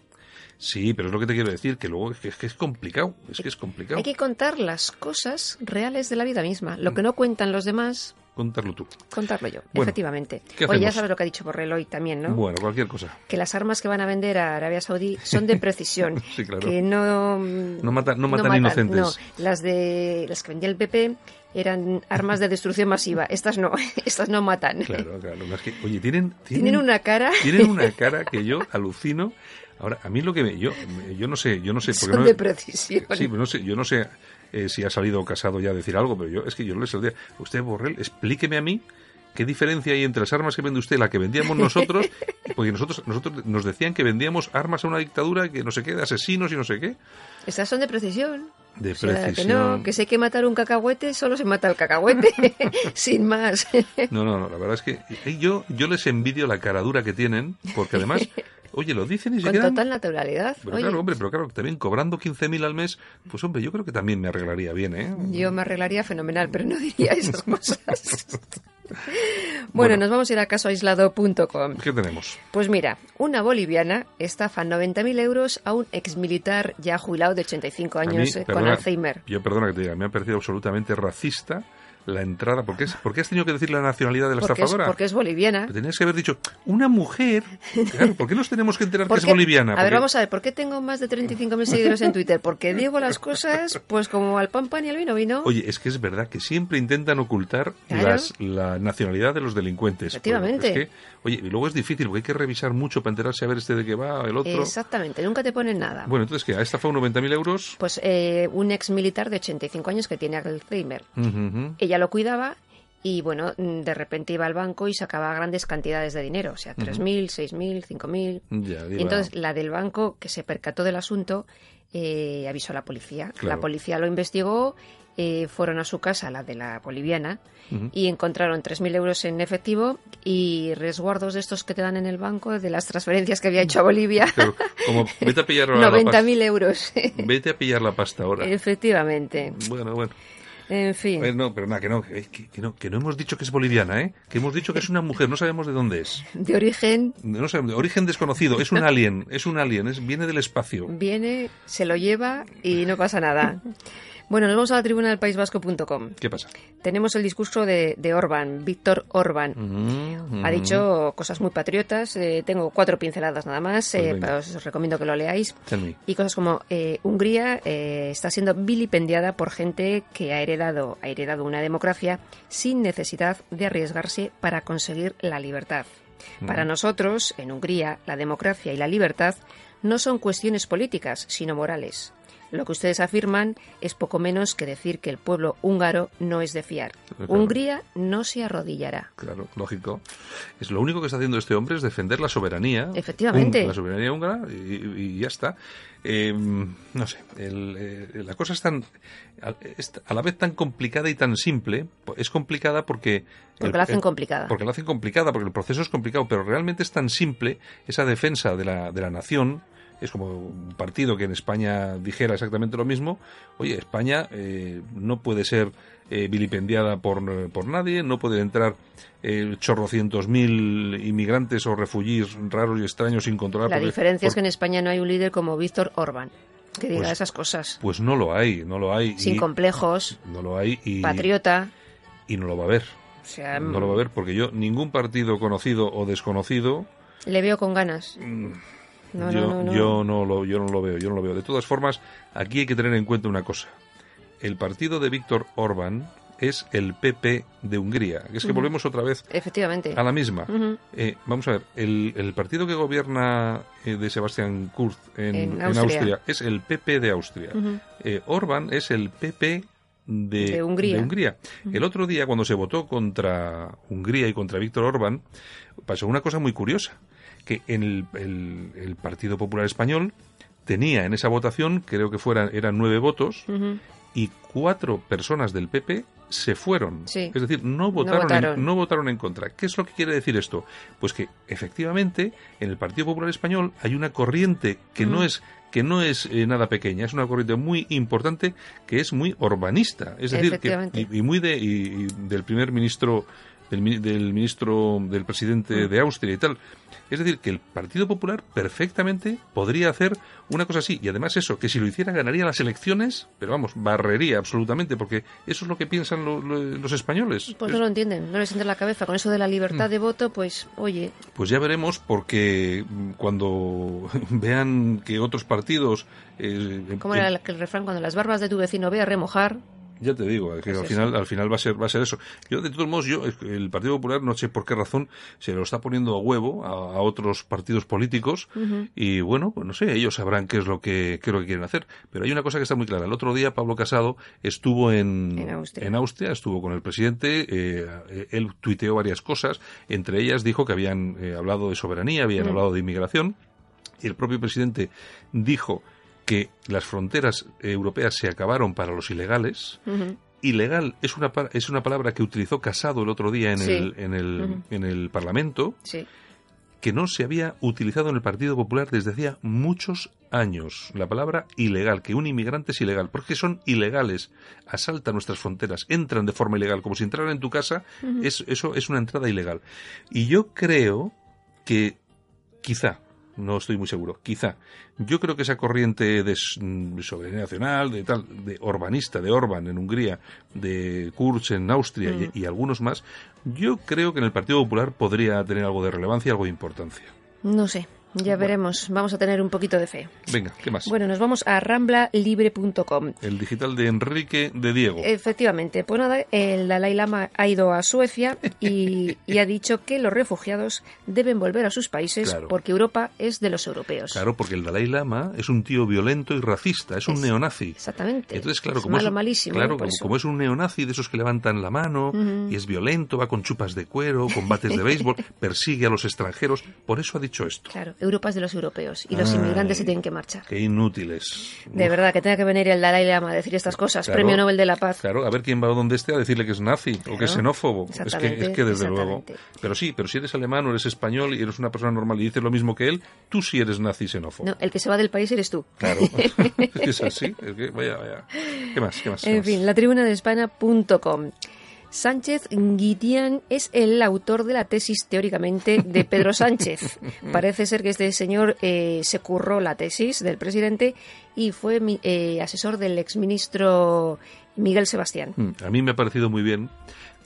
Sí, pero es lo que te quiero decir, que luego es que, es complicado, es que es complicado. Hay que contar las cosas reales de la vida misma. Lo que no cuentan los demás, contarlo tú. Contarlo yo, efectivamente. Oye, ya sabes lo que ha dicho Borrell hoy también, ¿no? Bueno, cualquier cosa. Que las armas que van a vender a Arabia Saudí son de precisión. sí, claro. Que no... No, matan, no matan, inocentes. No, las, de, las que vendía el PP eran armas de destrucción masiva. Estas no, estas no matan. Claro, claro. oye, tienen, tienen... una cara... Tienen una cara que yo alucino. Ahora, a mí lo que me, yo, yo no sé, yo no sé, porque Son de precisión. Sí, pero no sé, yo no sé eh, si ha salido casado ya a decir algo, pero yo es que yo no le día Usted, Borrell, explíqueme a mí ¿Qué diferencia hay entre las armas que vende usted y la que vendíamos nosotros? Porque nosotros, nosotros nos decían que vendíamos armas a una dictadura que no sé qué, de asesinos y no sé qué. Estas son de precisión. De O sea, que precisión. no, que si hay que matar un cacahuete, solo se mata el cacahuete, sin más. No, no, no, la verdad es que eh, yo, yo les envidio la caradura que tienen, porque además, oye, lo dicen y se Con quedan... total naturalidad. Pero Oye, claro, hombre, pero claro, también cobrando 15.000 al mes, pues hombre, yo creo que también me arreglaría bien, ¿eh? Yo me arreglaría fenomenal, pero no diría esas cosas. bueno, Bueno. nos vamos a ir a casoaislado.com. ¿Qué tenemos? Pues mira, una boliviana estafa 90.000 euros a un exmilitar ya jubilado de 85 A mí, años eh, con perdona, Alzheimer. Yo, perdona que te diga, me ha parecido absolutamente racista la entrada. ¿Por qué, es- por qué has tenido que decir la nacionalidad de la Porque es, estafadora? porque es boliviana. Pero Tenías que haber dicho, una mujer. Claro, ¿por qué nos tenemos que enterar que es Porque- boliviana? A ver, Porque- vamos a ver, ¿por qué tengo más de 35.000 seguidores en Twitter? Porque digo las cosas, pues como al pan pan y al vino vino. Oye, es que es verdad que siempre intentan ocultar Claro. las- la nacionalidad de los delincuentes. Efectivamente. Pero es que, oye, y luego es difícil porque hay que revisar mucho para enterarse a ver este de qué va, el otro. Exactamente, nunca te ponen nada. Bueno, entonces, ¿qué? ¿Ha estafado 90.000 euros? Pues eh, un ex militar de 85 años que tiene Alzheimer. Ujú, ujú. Ella lo cuidaba y, bueno, de repente iba al banco y sacaba grandes cantidades de dinero, o sea, 3.000, 6.000, 5.000. Ya, Y entonces la del banco, que se percató del asunto, eh, avisó a la policía. Claro. La policía lo investigó, eh, fueron a su casa, la de la boliviana, y encontraron 3.000 euros en efectivo y resguardos de estos que te dan en el banco de las transferencias que había hecho a Bolivia. Pero, como, vete a pillar ahora la pasta. 90.000 euros. Vete a pillar la pasta ahora. Efectivamente. Bueno, bueno. En fin. Ver, no, pero nada, que no, que no, que no hemos dicho que es boliviana, ¿eh? Que hemos dicho que es una mujer, no sabemos de dónde es. De origen No sabemos, de origen desconocido, es un alien, es un alien, es, viene del espacio. viene, se lo lleva y no pasa nada. Bueno, nos vamos a la tribuna del País Vasco.com. ¿Qué pasa? Tenemos el discurso de, de Orban, Víctor Orban. Mm, Ha dicho cosas muy patriotas. eh, tengo cuatro pinceladas nada más. Pues eh, pero os recomiendo que lo leáis. Y cosas como eh, Hungría está siendo vilipendiada por gente que ha heredado, ha heredado una democracia sin necesidad de arriesgarse para conseguir la libertad. Para nosotros, en Hungría, la democracia y la libertad no son cuestiones políticas, sino morales. Lo que ustedes afirman es poco menos que decir que el pueblo húngaro no es de fiar. Claro. Hungría no se arrodillará. Claro, lógico. Es lo único que está haciendo este hombre es defender la soberanía. Efectivamente. la soberanía húngara y, y ya está. Eh, no sé, el, eh, la cosa es tan a, es a la vez tan complicada y tan simple. Es complicada porque Porque el- la hacen el- complicada. Porque la hacen complicada, porque el proceso es complicado, pero realmente es tan simple esa defensa de la, de la nación. Es como un partido que en España dijera exactamente lo mismo. Oye, España eh, no puede ser eh, vilipendiada por, por nadie, no pueden entrar eh, chorrocientos mil inmigrantes o refugiés raros y extraños sin controlar. La porque- diferencia es que en España no hay un líder como Víctor Orban, que diga Pues- esas cosas. Pues no lo hay, no lo hay. Sin y- complejos, No lo hay y, patriota. y no lo va a haber. O sea, No lo va a haber porque yo, ningún partido conocido o desconocido le veo con ganas. Mm, No, yo, no, yo no lo yo no lo veo yo no lo veo de todas formas aquí hay que tener en cuenta una cosa el partido de Víctor Orbán es el PP de Hungría que es que volvemos otra vez Efectivamente. a la misma. Eh, vamos a ver el, el partido que gobierna eh, de Sebastián Kurz en, En en Austria. Es el PP de Austria. Eh, Orbán es el PP de, De Hungría. El otro día, cuando se votó contra Hungría y contra Víctor Orbán, pasó una cosa muy curiosa, que en el, el- el Partido Popular Español tenía en esa votación, creo que fueran, eran nueve votos, y cuatro personas del PP se fueron. Sí. Es decir, no votaron, votaron. En, no votaron en contra. ¿Qué es lo que quiere decir esto? Pues que efectivamente en el Partido Popular Español hay una corriente que no es que no es eh, nada pequeña, es una corriente muy importante que es muy urbanista, es decir, que, y, y muy de y- y del primer ministro del, mi- del ministro del presidente Mm. de Austria y tal. Es decir, que el Partido Popular perfectamente podría hacer una cosa así. Y además eso, que si lo hiciera ganaría las elecciones, pero vamos, barrería absolutamente, porque eso es lo que piensan lo- lo- los españoles. Pues Es- no lo entienden, no les entra en la cabeza. Con eso de la Mm. libertad de voto, pues, oye, Pues ya veremos, porque mm, cuando vean que otros partidos... eh, ¿cómo era el, el refrán? Cuando las barbas de tu vecino ve a remojar, Ya te digo, que al final, al final va a ser, va a ser eso. Yo, de todos modos, yo, el Partido Popular, no sé por qué razón, se lo está poniendo a huevo a, a otros partidos políticos, y bueno, pues no sé, ellos sabrán qué es lo que, qué es lo que quieren hacer. Pero hay una cosa que está muy clara. El otro día Pablo Casado estuvo en, En Austria. en Austria, estuvo con el presidente, eh, él tuiteó varias cosas, entre ellas dijo que habían eh, hablado de soberanía, habían hablado de inmigración, y el propio presidente dijo que las fronteras europeas se acabaron para los ilegales. Ilegal es una, es una palabra que utilizó Casado el otro día en, el, en, el, en el Parlamento. Sí que no se había utilizado en el Partido Popular desde hacía muchos años. La palabra ilegal, que un inmigrante es ilegal, porque son ilegales, asaltan nuestras fronteras, entran de forma ilegal, como si entraran en tu casa, es, eso es una entrada ilegal. Y yo creo que quizá, no estoy muy seguro, quizá. Yo creo que esa corriente de soberanía nacional, de tal, de urbanista, de Orban en Hungría, de Kurz en Austria y, y, algunos más, yo creo que en el Partido Popular podría tener algo de relevancia, algo de importancia. No sé. Ya veremos, vamos a tener un poquito de fe. Venga, ¿qué más? Bueno, nos vamos a ramblalibre.com. El digital de Enrique de Diego. Efectivamente, pues nada, el Dalai Lama ha ido a Suecia y, ha dicho que los refugiados deben volver a sus países porque Europa es de los europeos. Claro, porque el Dalai Lama es un tío violento y racista, es un neonazi. Exactamente. Entonces, claro, es como, malo, es, malísimo, claro, como es un neonazi de esos que levantan la mano y es violento, va con chupas de cuero, combates de béisbol, persigue a los extranjeros, por eso ha dicho esto. Claro, Europa es de los europeos y los Ay, inmigrantes se tienen que marchar. Qué inútiles. De Uf, verdad, que tenga que venir el Dalai Lama a decir estas cosas. Claro. Premio Nobel de la Paz. Claro, a ver quién va donde esté a decirle que es nazi o que es Claro, xenófobo. Es que, es que desde luego. Pero sí, pero si eres alemán o eres español y eres una persona normal y dices lo mismo que él, tú sí eres nazi y xenófobo. No, el que se va del país eres tú. Claro, es que es así. Es que, vaya, vaya. ¿Qué más? ¿Qué más? ¿Qué En más? fin, la tribuna de España.com. Sánchez Guitián es el autor de la tesis, teóricamente, de Pedro Sánchez. Parece ser que este señor eh, se curró la tesis del presidente y fue mi- eh, asesor del exministro Miguel Sebastián. Mm, A mí me ha parecido muy bien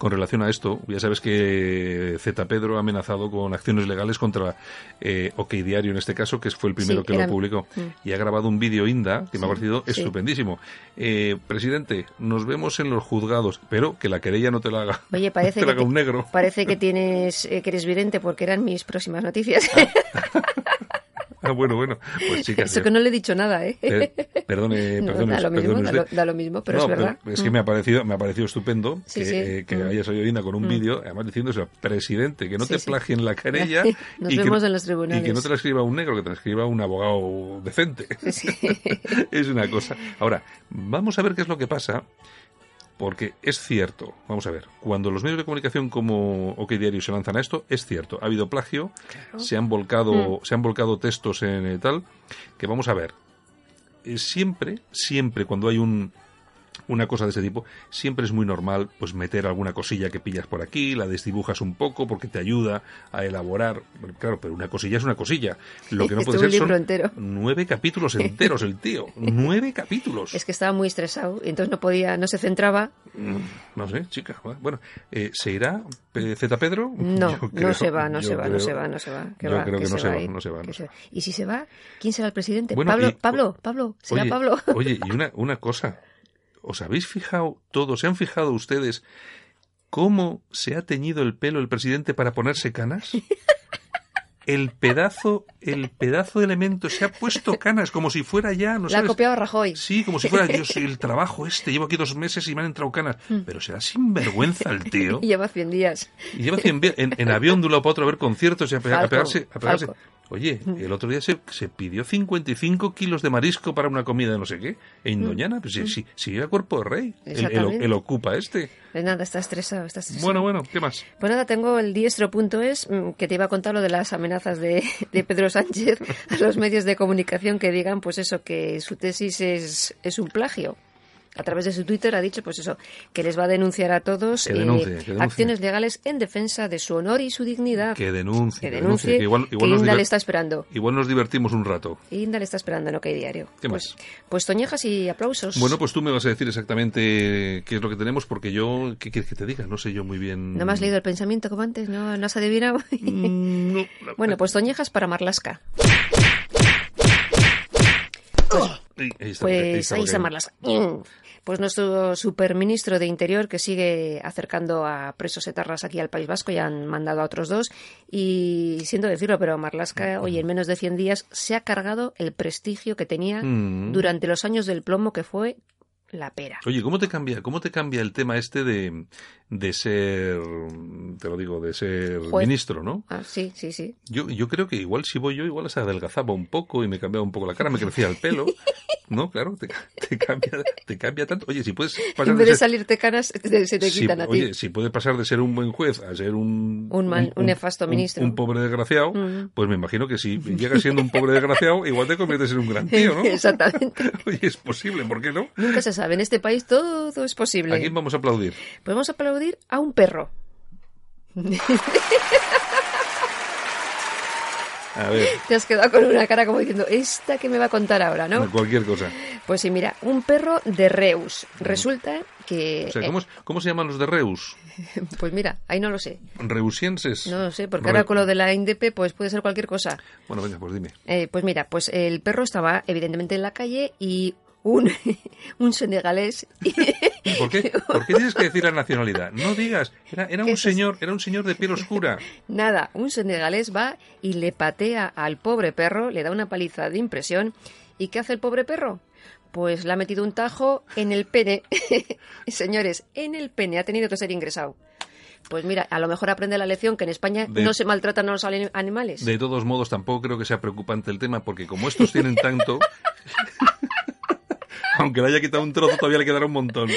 con relación a esto. Ya sabes que Z Pedro ha amenazado con acciones legales contra eh, OK Diario, en este caso, que fue el primero Sí, que lo publicó. Mm. Y ha grabado un vídeo Inda que me ha parecido estupendísimo. Eh, presidente, nos vemos en los juzgados, pero que la querella no te la haga, Oye, parece te la que, haga un negro. parece que tienes eh, que eres vidente porque eran mis próximas noticias. Ah, bueno, bueno. Pues chicas, Eso que no le he dicho nada, ¿eh? per- perdone, No, perdone, da lo mismo, da lo, da lo mismo, pero No, es verdad. es que Mm. me ha parecido, me ha parecido estupendo Sí, que, sí. eh, que Mm. haya salido Inda con un Mm. vídeo, además diciéndose, presidente, que no Sí, te sí. plagien la querella Nos y, que, vemos no- en los y que no tribunales. te la escriba un negro, que te la escriba un abogado decente. Sí. es una cosa. Ahora, vamos a ver qué es lo que pasa. Porque es cierto, vamos a ver, cuando los medios de comunicación como OK Diario se lanzan a esto, es cierto, ha habido plagio, se han volcado, Mm. se han volcado textos en eh, tal, que vamos a ver, eh, siempre, siempre cuando hay un una cosa de ese tipo, siempre es muy normal pues meter alguna cosilla que pillas por aquí, la desdibujas un poco porque te ayuda a elaborar, claro, pero una cosilla es una cosilla. Lo que no puede un ser libro son entero. nueve capítulos enteros el tío, nueve capítulos. Es que estaba muy estresado y entonces no podía, no se centraba. Mm, No sé, chica. Bueno, eh, ¿se irá Z Pedro? No, creo- no se va, no se va, no se va, no se va. yo va, creo que no se va no se va, que no se se va. Y si se va, ¿quién será el presidente? Bueno, Pablo, y- Pablo, Pablo, será Oye, Pablo. Oye, y una, una cosa. ¿Os habéis fijado todos, se han fijado ustedes cómo se ha teñido el pelo el presidente para ponerse canas? El pedazo, el pedazo de elemento se ha puesto canas como si fuera ya, no La ha sabes. copiado Rajoy. Sí, como si fuera yo soy el trabajo este, llevo aquí dos meses y me han entrado canas. Pero será sinvergüenza el tío. Y lleva 100 días. Y lleva 100 vi- en, en avión de un lado para otro a ver conciertos y a, pegarse. A pegarse. Oye, el otro día se, se pidió 55 kilos de marisco para una comida de no sé qué. En Doñana, pues si, si, si era cuerpo de rey. El, el- Exactamente. el ocupa este. Pues nada, está estresado, está estresado. Bueno, bueno, ¿qué más? Pues nada, tengo el diestro.es mm, que te iba a contar lo de las amenazas de, de Pedro Sánchez a los medios de comunicación que digan, pues eso, que su tesis es, es un plagio. A través de su Twitter ha dicho, pues eso, que les va a denunciar a todos eh, Que denuncie, que denuncie. acciones legales en defensa de su honor y su dignidad. Que denuncie. Que denuncie, que igual, igual nos Inda le está esperando. igual nos divertimos un rato. Inda le está esperando, que hay diario. ¿Qué pues, más? Pues toñejas y aplausos. Bueno, pues tú me vas a decir exactamente qué es lo que tenemos, porque yo, ¿qué quieres que te diga? No sé yo muy bien. ¿No me has leído el pensamiento como antes? ¿No, no has adivinado? Mm, no. bueno, pues toñejas para Marlasca. Está, ahí Pues ahí está Marlaska. Pues nuestro superministro de Interior que sigue acercando a presos etarras aquí al País Vasco, ya han mandado a otros dos. Y siento decirlo, pero Marlaska hoy en menos de 100 días se ha cargado el prestigio que tenía Mm. durante los años del plomo que fue la pera. Oye, ¿cómo te cambia, cómo te cambia el tema este de, de ser, te lo digo, de ser ministro, ¿no? Ah, sí, sí, sí. Yo, yo creo que igual si voy yo, igual se adelgazaba un poco y me cambiaba un poco la cara, me crecía el pelo. No, claro, te, cambia, te cambia tanto. Oye, si puedes pasar En vez de, salirte canas, se te quitan a ti. Oye, si puede pasar de ser un buen juez a ser un... Un, un, nefasto ministro. Un, pobre desgraciado, mm. pues me imagino que si llegas siendo un pobre desgraciado, igual te conviertes en un gran tío, ¿no? Exactamente. Oye, es posible, ¿por qué no? Nunca se sabe. En este país todo es posible. ¿A quién vamos a aplaudir? Vamos a aplaudir a un perro. A ver. Te has quedado con una cara como diciendo, ¿esta que me va a contar ahora, no? Cualquier cosa. Pues sí, mira, un perro de Reus. Resulta que... O sea, ¿cómo, ¿cómo, se llaman los de Reus? Pues mira, ahí no lo sé. ¿Reusienses? No lo sé, porque ahora con lo de la INDP pues puede ser cualquier cosa. Bueno, venga, pues dime. Eh, pues mira, pues el perro estaba evidentemente en la calle y un, un senegalés. ¿Por qué? ¿Por qué tienes que decir la nacionalidad? No digas, era, era un señor, era un señor de piel oscura. Nada, un senegalés va y le patea al pobre perro, le da una paliza de impresión. ¿Y qué hace el pobre perro? Pues le ha metido un tajo en el pene. Señores, en el pene ha tenido que ser ingresado. Pues mira, a lo mejor aprende la lección que en España no se maltratan a los animales. De todos modos, tampoco creo que sea preocupante el tema, porque como estos tienen tanto, aunque le haya quitado un trozo, todavía le quedará un montón.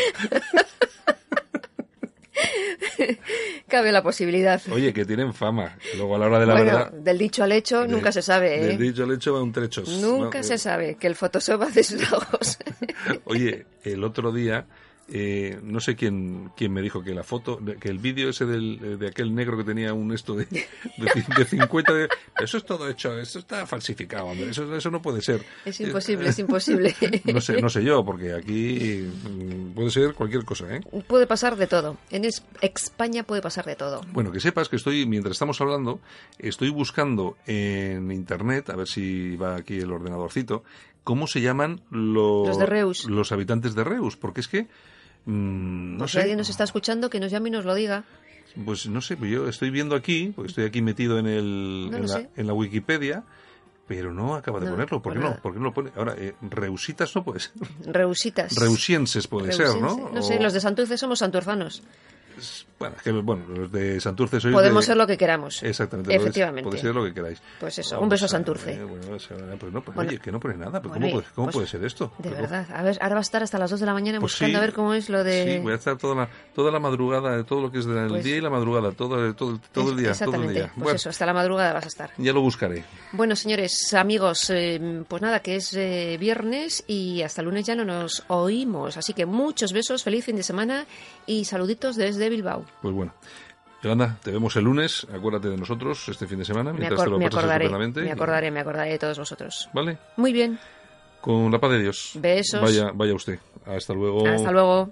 Cabe la posibilidad. Oye, que tienen fama. Luego a la hora de la verdad. Del dicho al hecho nunca se sabe. ¿eh? Del dicho al hecho va un trecho. Nunca se sabe que el Photoshop hace sus ojos. Oye, el otro día eh, no sé quién, quién me dijo que la foto, que el vídeo ese del, de aquel negro que tenía un esto de, de, 50, eso es todo hecho, eso está falsificado, eso, eso no puede ser. Es imposible, es imposible. No sé, no sé yo, porque aquí mm, puede ser cualquier cosa, ¿eh? Puede pasar de todo. En España puede pasar de todo. Bueno, que sepas que estoy, mientras estamos hablando, estoy buscando en internet, a ver si va aquí el ordenadorcito, cómo se llaman los, los, de Reus. los habitantes de Reus, porque es que Mm, no si alguien nos está escuchando, que nos llame y nos lo diga. Pues no sé, pues yo estoy viendo aquí, porque estoy aquí metido en, el, en, la, Wikipedia, pero no acaba de ponerlo. ¿Por qué no? ¿Por qué no lo pone? Ahora, eh, Reusitas no puede ser. Reusitas. Reusienses puede ser, ¿no? No sé, los de Santurce somos santurzanos. Bueno, que, bueno, los de Santurce sois Podemos ser lo que queramos. Exactamente. Efectivamente. Podéis, ser lo que queráis. Pues eso, un beso a Santurce. Eh, bueno, pues no, pues, oye, que no pone nada. ¿Cómo, puede, cómo pues puede ser esto? De verdad. A ver, ahora va a estar hasta las 2 de la mañana pues buscando a ver cómo es lo de... Sí, voy a estar toda la, toda la madrugada, todo lo que es del día y la madrugada, todo, todo, todo el día. Exactamente. Todo el día. Pues eso, hasta la madrugada vas a estar. Ya lo buscaré. Bueno, señores, amigos, eh, pues nada, que es eh, viernes y hasta lunes ya no nos oímos. Así que muchos besos, feliz fin de semana y saluditos desde Bilbao. Pues bueno. Yolanda, te vemos el lunes. Acuérdate de nosotros este fin de semana. Mientras te lo me acordaré, me acordaré, me acordaré de todos vosotros. ¿Vale? Muy bien. Con la paz de Dios. Besos. Vaya, vaya usted. Hasta luego. Hasta luego.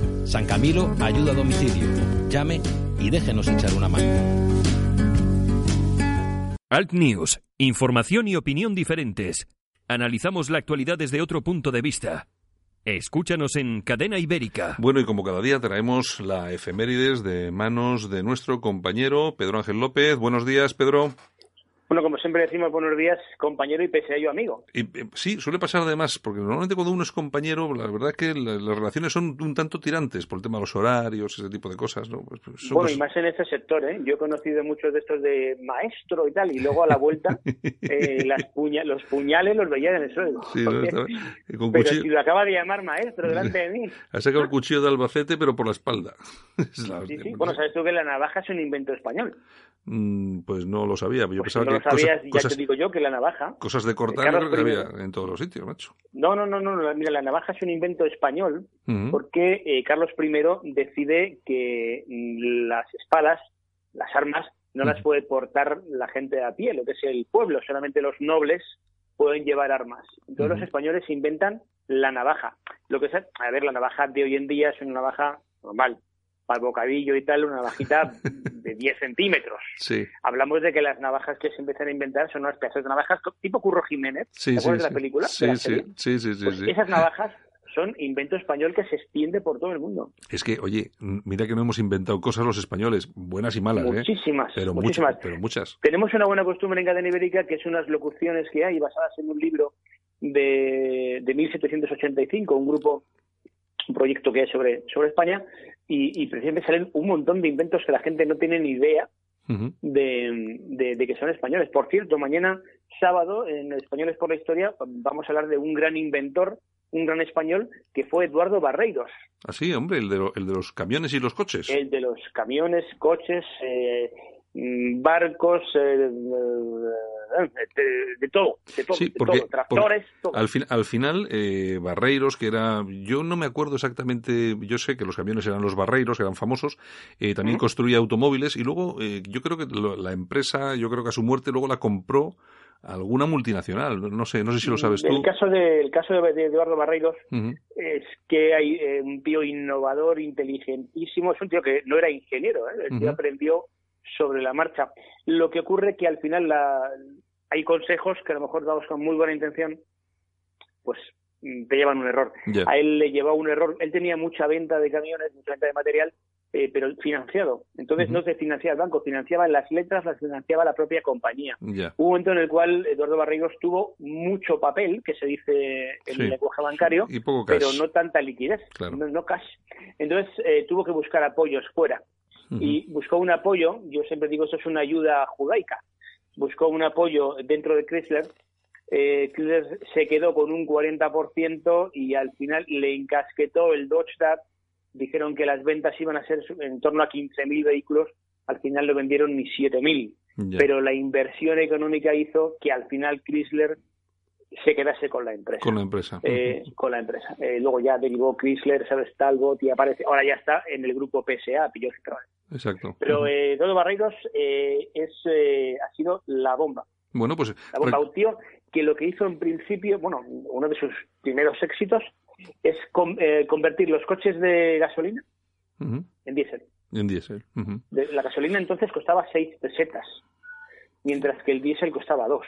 San Camilo ayuda a domicilio. Llame y déjenos echar una mano. Alt News. Información y opinión diferentes. Analizamos la actualidad desde otro punto de vista. Escúchanos en Cadena Ibérica. Bueno, y como cada día traemos la efemérides de manos de nuestro compañero Pedro Ángel López. Buenos días, Pedro. Bueno, como siempre decimos, buenos días, compañero y pese a ello amigo. Y, eh, sí, suele pasar además, porque normalmente cuando uno es compañero, la verdad es que las relaciones son un tanto tirantes por el tema de los horarios, ese tipo de cosas, ¿no? Pues, pues, bueno, y más en ese sector, ¿eh? Yo he conocido muchos de estos de maestro y tal, y luego a la vuelta eh, las puña los puñales los veía en el suelo. Sí, con pero si lo acaba de llamar maestro delante de mí. Ha sacado el cuchillo de Albacete, pero por la espalda. sí, sí. Bueno, sabes tú que la navaja es un invento español. Mm, pues no lo sabía. Yo pues pensaba sabías, ya te digo yo, que la navaja... Cosas de cortar creo que había en todos los sitios, macho. No, no, no, no, mira, la navaja es un invento español porque eh, Carlos I decide que mm, las espadas, las armas, no las puede portar la gente a pie, lo que es el pueblo, solamente los nobles pueden llevar armas. Entonces los españoles inventan la navaja. Lo que es, a ver, la navaja de hoy en día es una navaja normal, para el bocadillo y tal, una navajita de 10 centímetros. Sí. Hablamos de que las navajas que se empiezan a inventar son unas pedazos de navajas tipo Curro Jiménez. Sí, ¿Te acuerdas de la película? Sí, sí, sí, pues sí, Esas navajas son invento español que se extiende por todo el mundo. Es que, oye, mira que no hemos inventado cosas los españoles, buenas y malas, ¿eh? muchísimas, Pero muchísimas. pero muchas. Tenemos una buena costumbre en cadena ibérica que es unas locuciones que hay basadas en un libro de, de 1785, un grupo, un proyecto que hay sobre, sobre España, y, precisamente salen un montón de inventos que la gente no tiene ni idea de, de, que son españoles. Por cierto, mañana sábado en Españoles por la Historia vamos a hablar de un gran inventor, un gran español, que fue Eduardo Barreiros. Ah, sí, hombre, el de, el de los camiones y los coches. El de los camiones, coches, eh, barcos, eh, de, todo, de todo, tractores, todo. Al, al final, eh, Barreiros, que era, yo no me acuerdo exactamente, yo sé que los camiones eran los Barreiros, eran famosos, eh, también construía automóviles y luego eh, yo creo que la empresa, yo creo que a su muerte luego la compró alguna multinacional, no sé, no sé si lo sabes tú. El caso de, el caso de Eduardo Barreiros es que hay un tío innovador, inteligentísimo, es un tío que no era ingeniero, el tío aprendió sobre la marcha. Lo que ocurre que al final la, hay consejos que a lo mejor dados con muy buena intención, pues mm, te llevan un error. A él le llevaba un error. Él tenía mucha venta de camiones, mucha venta de material, eh, pero financiado. Entonces no se financiaba el banco, financiaba las letras, las financiaba la propia compañía. Hubo un momento en el cual Eduardo Barrigos tuvo mucho papel, que se dice en el lenguaje bancario, pero no tanta liquidez, no, cash. Entonces eh, tuvo que buscar apoyos fuera y buscó un apoyo, yo siempre digo eso es una ayuda judaica, buscó un apoyo dentro de Chrysler, eh, Chrysler se quedó con un 40% y al final le encasquetó el Dodge Dart, dijeron que las ventas iban a ser en torno a 15.000 vehículos, al final lo vendieron ni 7.000, pero la inversión económica hizo que al final Chrysler se quedase con la empresa. Con la empresa. Eh, con la empresa. Eh, luego ya derivó Chrysler, ¿sabes? Talbot y aparece. Ahora ya está en el grupo PSA, pilló Exacto. Pero eh, Dodo Barreiros eh, es, eh, ha sido la bomba. Bueno, pues. La bomba, un tío que lo que hizo en principio, bueno, uno de sus primeros éxitos es convertir los coches de gasolina en diésel. En diésel. La gasolina entonces costaba seis pesetas, mientras que el diésel costaba dos.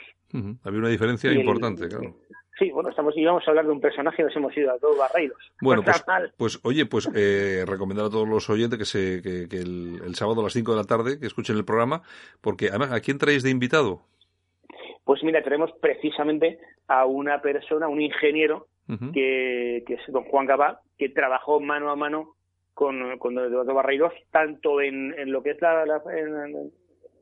Había una diferencia importante, claro. Sí, bueno, estamos, íbamos a hablar de un personaje y nos hemos ido a dos barreiros. Bueno, pues, pues, oye, pues eh, recomendar a todos los oyentes que, se, que, el, sábado a las 5 de la tarde que escuchen el programa, porque además, ¿a quién traéis de invitado? Pues mira, tenemos precisamente a una persona, un ingeniero, que, es don Juan Gabá, que trabajó mano a mano con, con Eduardo Barreiros, tanto en, en lo que es la, en,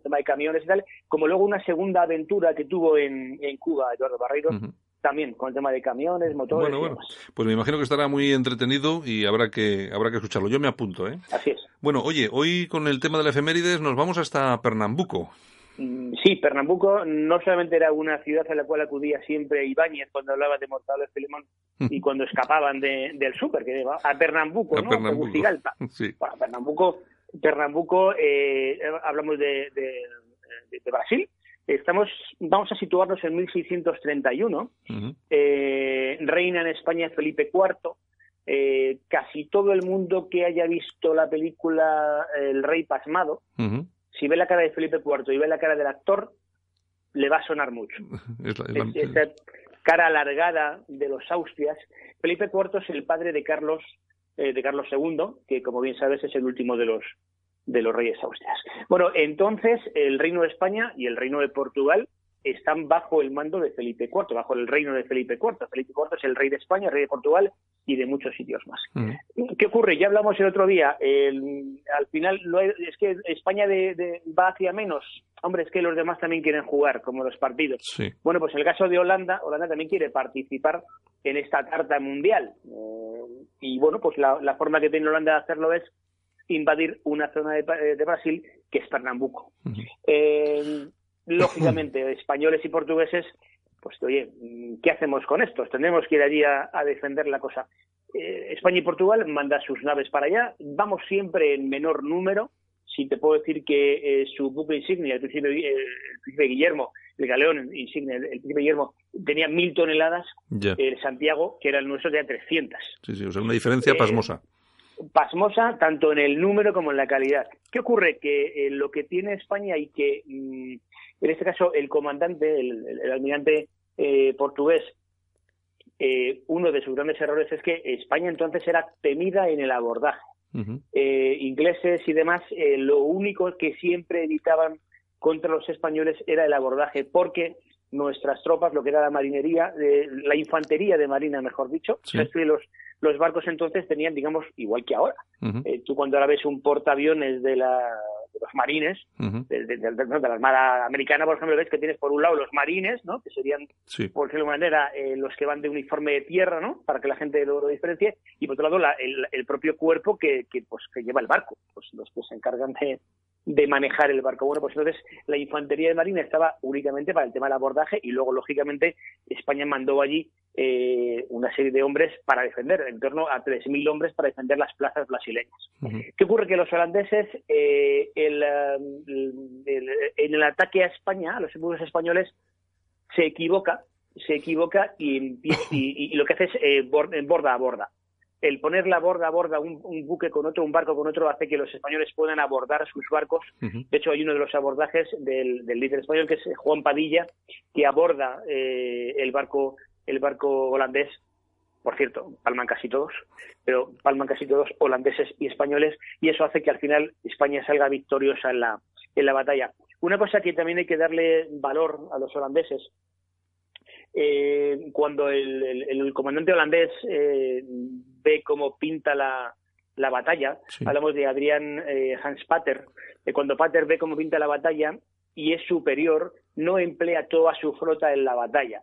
tema de camiones y tal, como luego una segunda aventura que tuvo en, en Cuba, Eduardo Barreiros, también con el tema de camiones, motores. Bueno, bueno. Pues me imagino que estará muy entretenido y habrá que habrá que escucharlo. Yo me apunto, ¿eh? Así es. Bueno, oye, hoy con el tema de la efemérides nos vamos hasta Pernambuco. Mm, sí, Pernambuco no solamente era una ciudad a la cual acudía siempre Ibáñez cuando hablaba de Mortales Filemón y cuando escapaban de, del súper, que iba a Pernambuco, a ¿no? Pernambuco. Sí. Bueno, Pernambuco, Pernambuco eh, hablamos de, de Brasil, Estamos, vamos a situarnos en 1631. Eh, reina en España Felipe IV. Eh, casi todo el mundo que haya visto la película El Rey Pasmado, si ve la cara de Felipe IV y ve la cara del actor, le va a sonar mucho. esa cara alargada de los Austrias. Felipe IV es el padre de Carlos, eh, de Carlos II, que como bien sabes es el último de los de los reyes austrias. Bueno, entonces el reino de España y el reino de Portugal están bajo el mando de Felipe IV, bajo el reino de Felipe IV. Felipe IV es el rey de España, el rey de Portugal y de muchos sitios más. Mm. ¿Qué ocurre? Ya hablamos el otro día. al final es que España va hacia menos. Hombre, es que los demás también quieren jugar, como los partidos. Bueno, pues en el caso de Holanda, Holanda también quiere participar en esta carta mundial. Eh, y bueno, pues la, la forma que tiene Holanda de hacerlo es invadir una zona de, Brasil que es Pernambuco. Eh, lógicamente, españoles y portugueses, pues oye, ¿qué hacemos con estos? Tendremos que ir allí a, defender la cosa. Eh, España y Portugal mandan sus naves para allá, vamos siempre en menor número, si te puedo decir que eh, su buque insignia, el príncipe, el Guillermo, el galeón insignia, el, príncipe Guillermo, tenía mil toneladas, el Santiago, que era el nuestro, tenía 300. Sí, sí, o sea, una diferencia pasmosa pasmosa tanto en el número como en la calidad. ¿Qué ocurre? Que eh, lo que tiene España y que, mm, en este caso, el comandante, el, almirante eh, portugués, eh, uno de sus grandes errores es que España entonces era temida en el abordaje. ingleses y demás, lo único que siempre evitaban contra los españoles era el abordaje, porque nuestras tropas, lo que era la marinería, la infantería de marina, mejor dicho, los, los barcos entonces tenían, digamos, igual que ahora. Eh, tú cuando ahora ves un portaaviones de, la, de los marines, de, la Armada Americana, por ejemplo, ves que tienes por un lado los marines, ¿no? que serían, por decirlo de manera, eh, los que van de uniforme de tierra, ¿no? para que la gente lo, diferencie, y por otro lado la, el, el, propio cuerpo que, que, pues, que lleva el barco, pues los que se encargan de, de manejar el barco. Bueno, pues entonces la infantería de marina estaba únicamente para el tema del abordaje y luego, lógicamente, España mandó allí eh, una serie de hombres para defender, en torno a 3.000 hombres para defender las plazas brasileñas. ¿Qué ocurre? Que los holandeses, eh, um, en el ataque a España, a los enemigos españoles, se equivoca, se equivoca y, y, lo que hace es eh, borda a borda el poner la borda a borda un, buque con otro, un barco con otro, hace que los españoles puedan abordar sus barcos. De hecho, hay uno de los abordajes del, líder español, que es Juan Padilla, que aborda eh, el barco el barco holandés. Por cierto, palman casi todos, pero palman casi todos holandeses y españoles, y eso hace que al final España salga victoriosa en la, en la batalla. Una cosa que también hay que darle valor a los holandeses eh, cuando el, comandante holandés eh, ve cómo pinta la, la batalla, hablamos de Adrián eh, Hans Pater, cuando Pater ve cómo pinta la batalla y es superior, no emplea toda su flota en la batalla.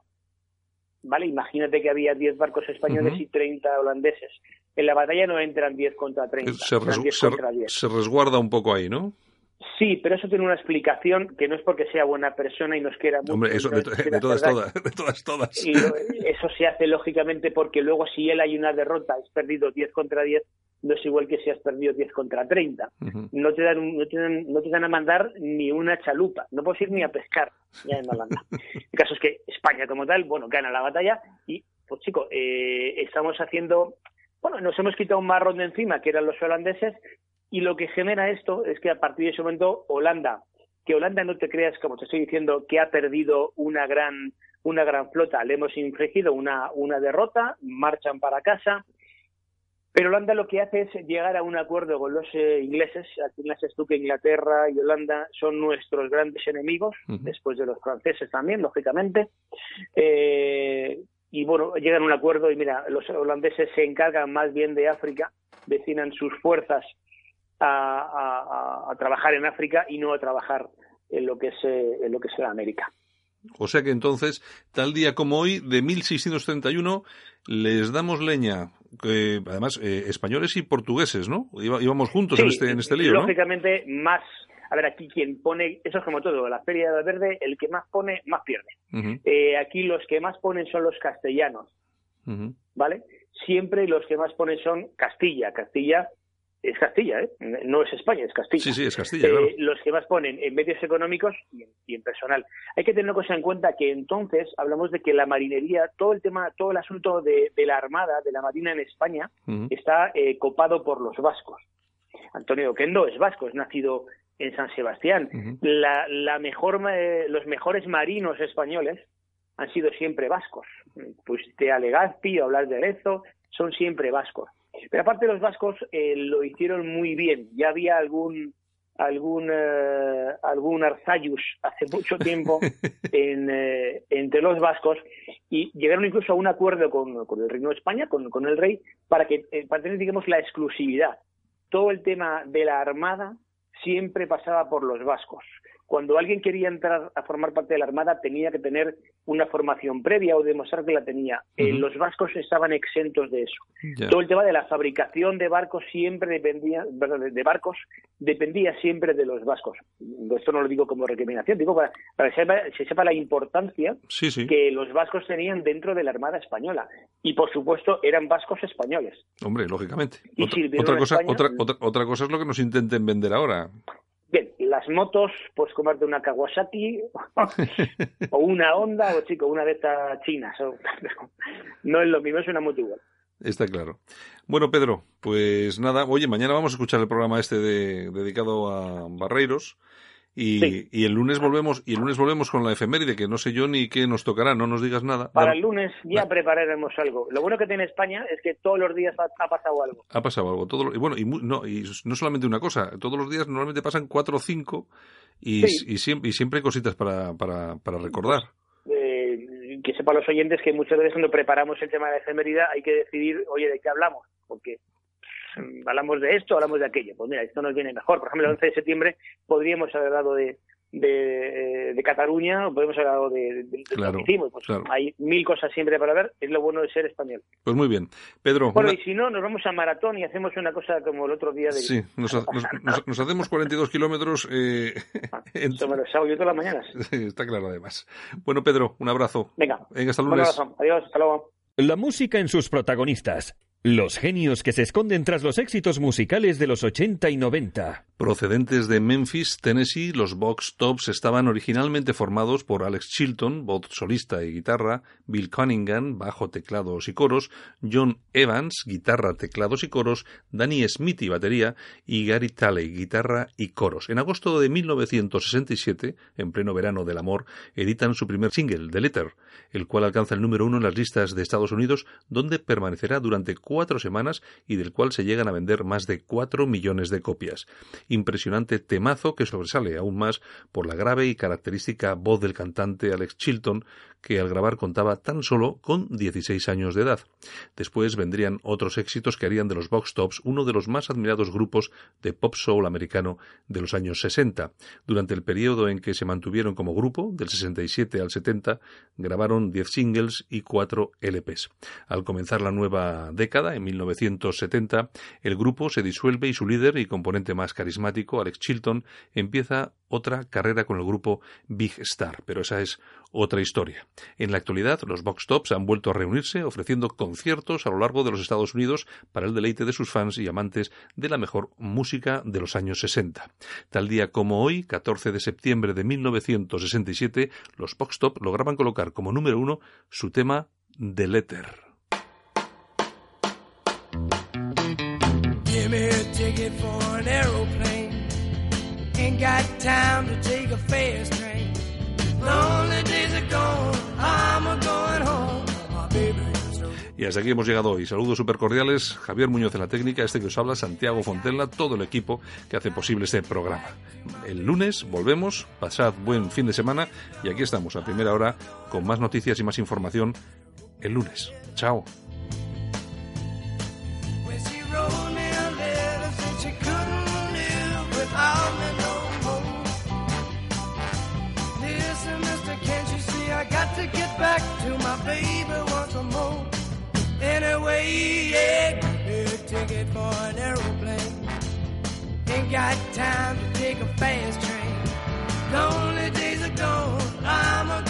¿Vale? Imagínate que había 10 barcos españoles y 30 holandeses. En la batalla no entran 10 contra 30. se resguarda un poco ahí, ¿no? Sí, pero eso tiene una explicación que no es porque sea buena persona y nos quiera mucho. Hombre, eso de, todas, todas, de todas, todas. Y eso se hace lógicamente porque luego si él hay una derrota, has perdido 10 contra 10, no es igual que si has perdido 10 contra 30. no, te dan, no, te dan, no te dan a mandar ni una chalupa, no puedes ir ni a pescar ya en Holanda. El caso es que España como tal, bueno, gana la batalla y, pues chico, eh, estamos haciendo bueno, nos hemos quitado un marrón de encima, que eran los holandeses, y lo que genera esto es que a partir de ese momento Holanda, que Holanda no te creas, como te estoy diciendo, que ha perdido una gran, una gran flota, le hemos infligido una, una derrota, marchan para casa, pero Holanda lo que hace es llegar a un acuerdo con los eh, ingleses. Al final es tú que Inglaterra y Holanda son nuestros grandes enemigos, después de los franceses también, lógicamente. Eh, y bueno, llegan a un acuerdo y mira, los holandeses se encargan más bien de África, destinan sus fuerzas a, trabajar en África y no a trabajar en lo que es eh, en lo que es la América. O sea que entonces, tal día como hoy, de 1631, les damos leña, además eh, españoles y portugueses, ¿no? íbamos juntos en este en este lío, lógicamente más a ver, aquí quien pone, eso es como todo, la Feria del Verde, el que más pone, más pierde. Eh, aquí los que más ponen son los castellanos, ¿vale? Siempre los que más ponen son Castilla. Castilla es Castilla, ¿eh? no es España, es Castilla. Sí, sí, es Castilla. Eh, los que más ponen en medios económicos y en, personal. Hay que tener una cosa en cuenta que entonces hablamos de que la marinería, todo el tema, todo el asunto de, la armada, de la marina en España, está eh, copado por los vascos. Antonio Oquendo es vasco, es nacido en San Sebastián. la, la mejor, los mejores marinos españoles han sido siempre vascos. Pues de Alegazpi o hablar de Arezo, son siempre vascos. Pero aparte los vascos eh, lo hicieron muy bien. Ya había algún algún eh, algún Arzayus hace mucho tiempo en, eh, entre los vascos y llegaron incluso a un acuerdo con, con el Reino de España, con, con el rey, para que para tener digamos la exclusividad. Todo el tema de la armada siempre pasaba por los vascos. Cuando alguien quería entrar a formar parte de la Armada tenía que tener una formación previa o demostrar que la tenía. Eh, los vascos estaban exentos de eso. Todo el tema de la fabricación de barcos siempre dependía, de barcos dependía siempre de los vascos. Esto no lo digo como recriminación, digo para, que se sepa, la importancia que los vascos tenían dentro de la Armada española. Y por supuesto eran vascos españoles. Hombre, lógicamente. otra, cosa, otra, otra cosa es lo que nos intenten vender ahora. Bien, las motos, pues comerte una Kawasaki o una Honda o chico, una de estas chinas. no es lo mismo, es una moto igual. Está claro. Bueno, Pedro, pues nada, oye, mañana vamos a escuchar el programa este de, dedicado a Barreiros. Y, el lunes volvemos y el lunes volvemos con la efeméride que no sé yo ni qué nos tocará no nos digas nada. Para el lunes ya prepararemos algo. Lo bueno que tiene España es que todos los días ha, pasado algo. Ha pasado algo. Todo y bueno y no y no solamente una cosa todos los días normalmente pasan cuatro o cinco y, y, siempre y siempre hay cositas para para, para recordar. Eh, que sepan los oyentes que muchas veces cuando preparamos el tema de la efeméride hay que decidir oye de qué hablamos porque hablamos de esto, hablamos de aquello. Pues mira, esto nos viene mejor. Por ejemplo, el 11 de septiembre podríamos haber hablado de, de, de Cataluña, podemos haber hablado de, de, claro, Pues Hay mil cosas siempre para ver, es lo bueno de ser español. Pues muy bien. Pedro. Bueno, y si no, nos vamos a maratón y hacemos una cosa como el otro día. De... Sí, nos, nos, hacemos 42 kilómetros. Eh, ah, Eso me lo hago yo todas las mañanas. Está claro, además. Bueno, Pedro, un abrazo. Venga. Venga, hasta lunes. Un abrazo. Adiós, hasta luego. La música en sus protagonistas. Los genios que se esconden tras los éxitos musicales de los 80 y 90. Procedentes de Memphis, Tennessee, los Box Tops estaban originalmente formados por Alex Chilton, voz solista y guitarra, Bill Cunningham, bajo, teclados y coros, John Evans, guitarra, teclados y coros, Danny Smithy, batería, y Gary Talley, guitarra y coros. En agosto de 1967, en pleno verano del amor, editan su primer single, The Letter, el cual alcanza el número uno en las listas de Estados Unidos, donde permanecerá durante cuatro semanas y del cual se llegan a vender más de cuatro millones de copias. Impresionante temazo que sobresale aún más por la grave y característica voz del cantante Alex Chilton, que al grabar contaba tan solo con 16 años de edad. Después vendrían otros éxitos que harían de los Box Tops uno de los más admirados grupos de pop soul americano de los años 60. Durante el periodo en que se mantuvieron como grupo, del 67 al 70, grabaron 10 singles y 4 LPs. Al comenzar la nueva década, en 1970, el grupo se disuelve y su líder y componente más carismático, Alex Chilton, empieza otra carrera con el grupo Big Star, pero esa es otra historia. En la actualidad, los Box Tops han vuelto a reunirse ofreciendo conciertos a lo largo de los Estados Unidos para el deleite de sus fans y amantes de la mejor música de los años 60. Tal día como hoy, 14 de septiembre de 1967, los Box Top lograban colocar como número uno su tema The Letter. Y hasta aquí hemos llegado hoy. Saludos súper cordiales. Javier Muñoz en la técnica, este que os habla, Santiago Fontella, todo el equipo que hace posible este programa. El lunes volvemos, pasad buen fin de semana y aquí estamos a primera hora con más noticias y más información el lunes. Chao. Baby once more. Anyway, yeah, a ticket for an aeroplane. Ain't got time to take a fast train. Lonely days are gone, I'm a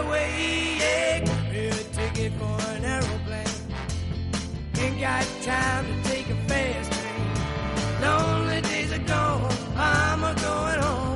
getaway, yeah. Here a ticket for an aeroplane. Ain't got time to take a fast train. Lonely days are gone, I'm a going home.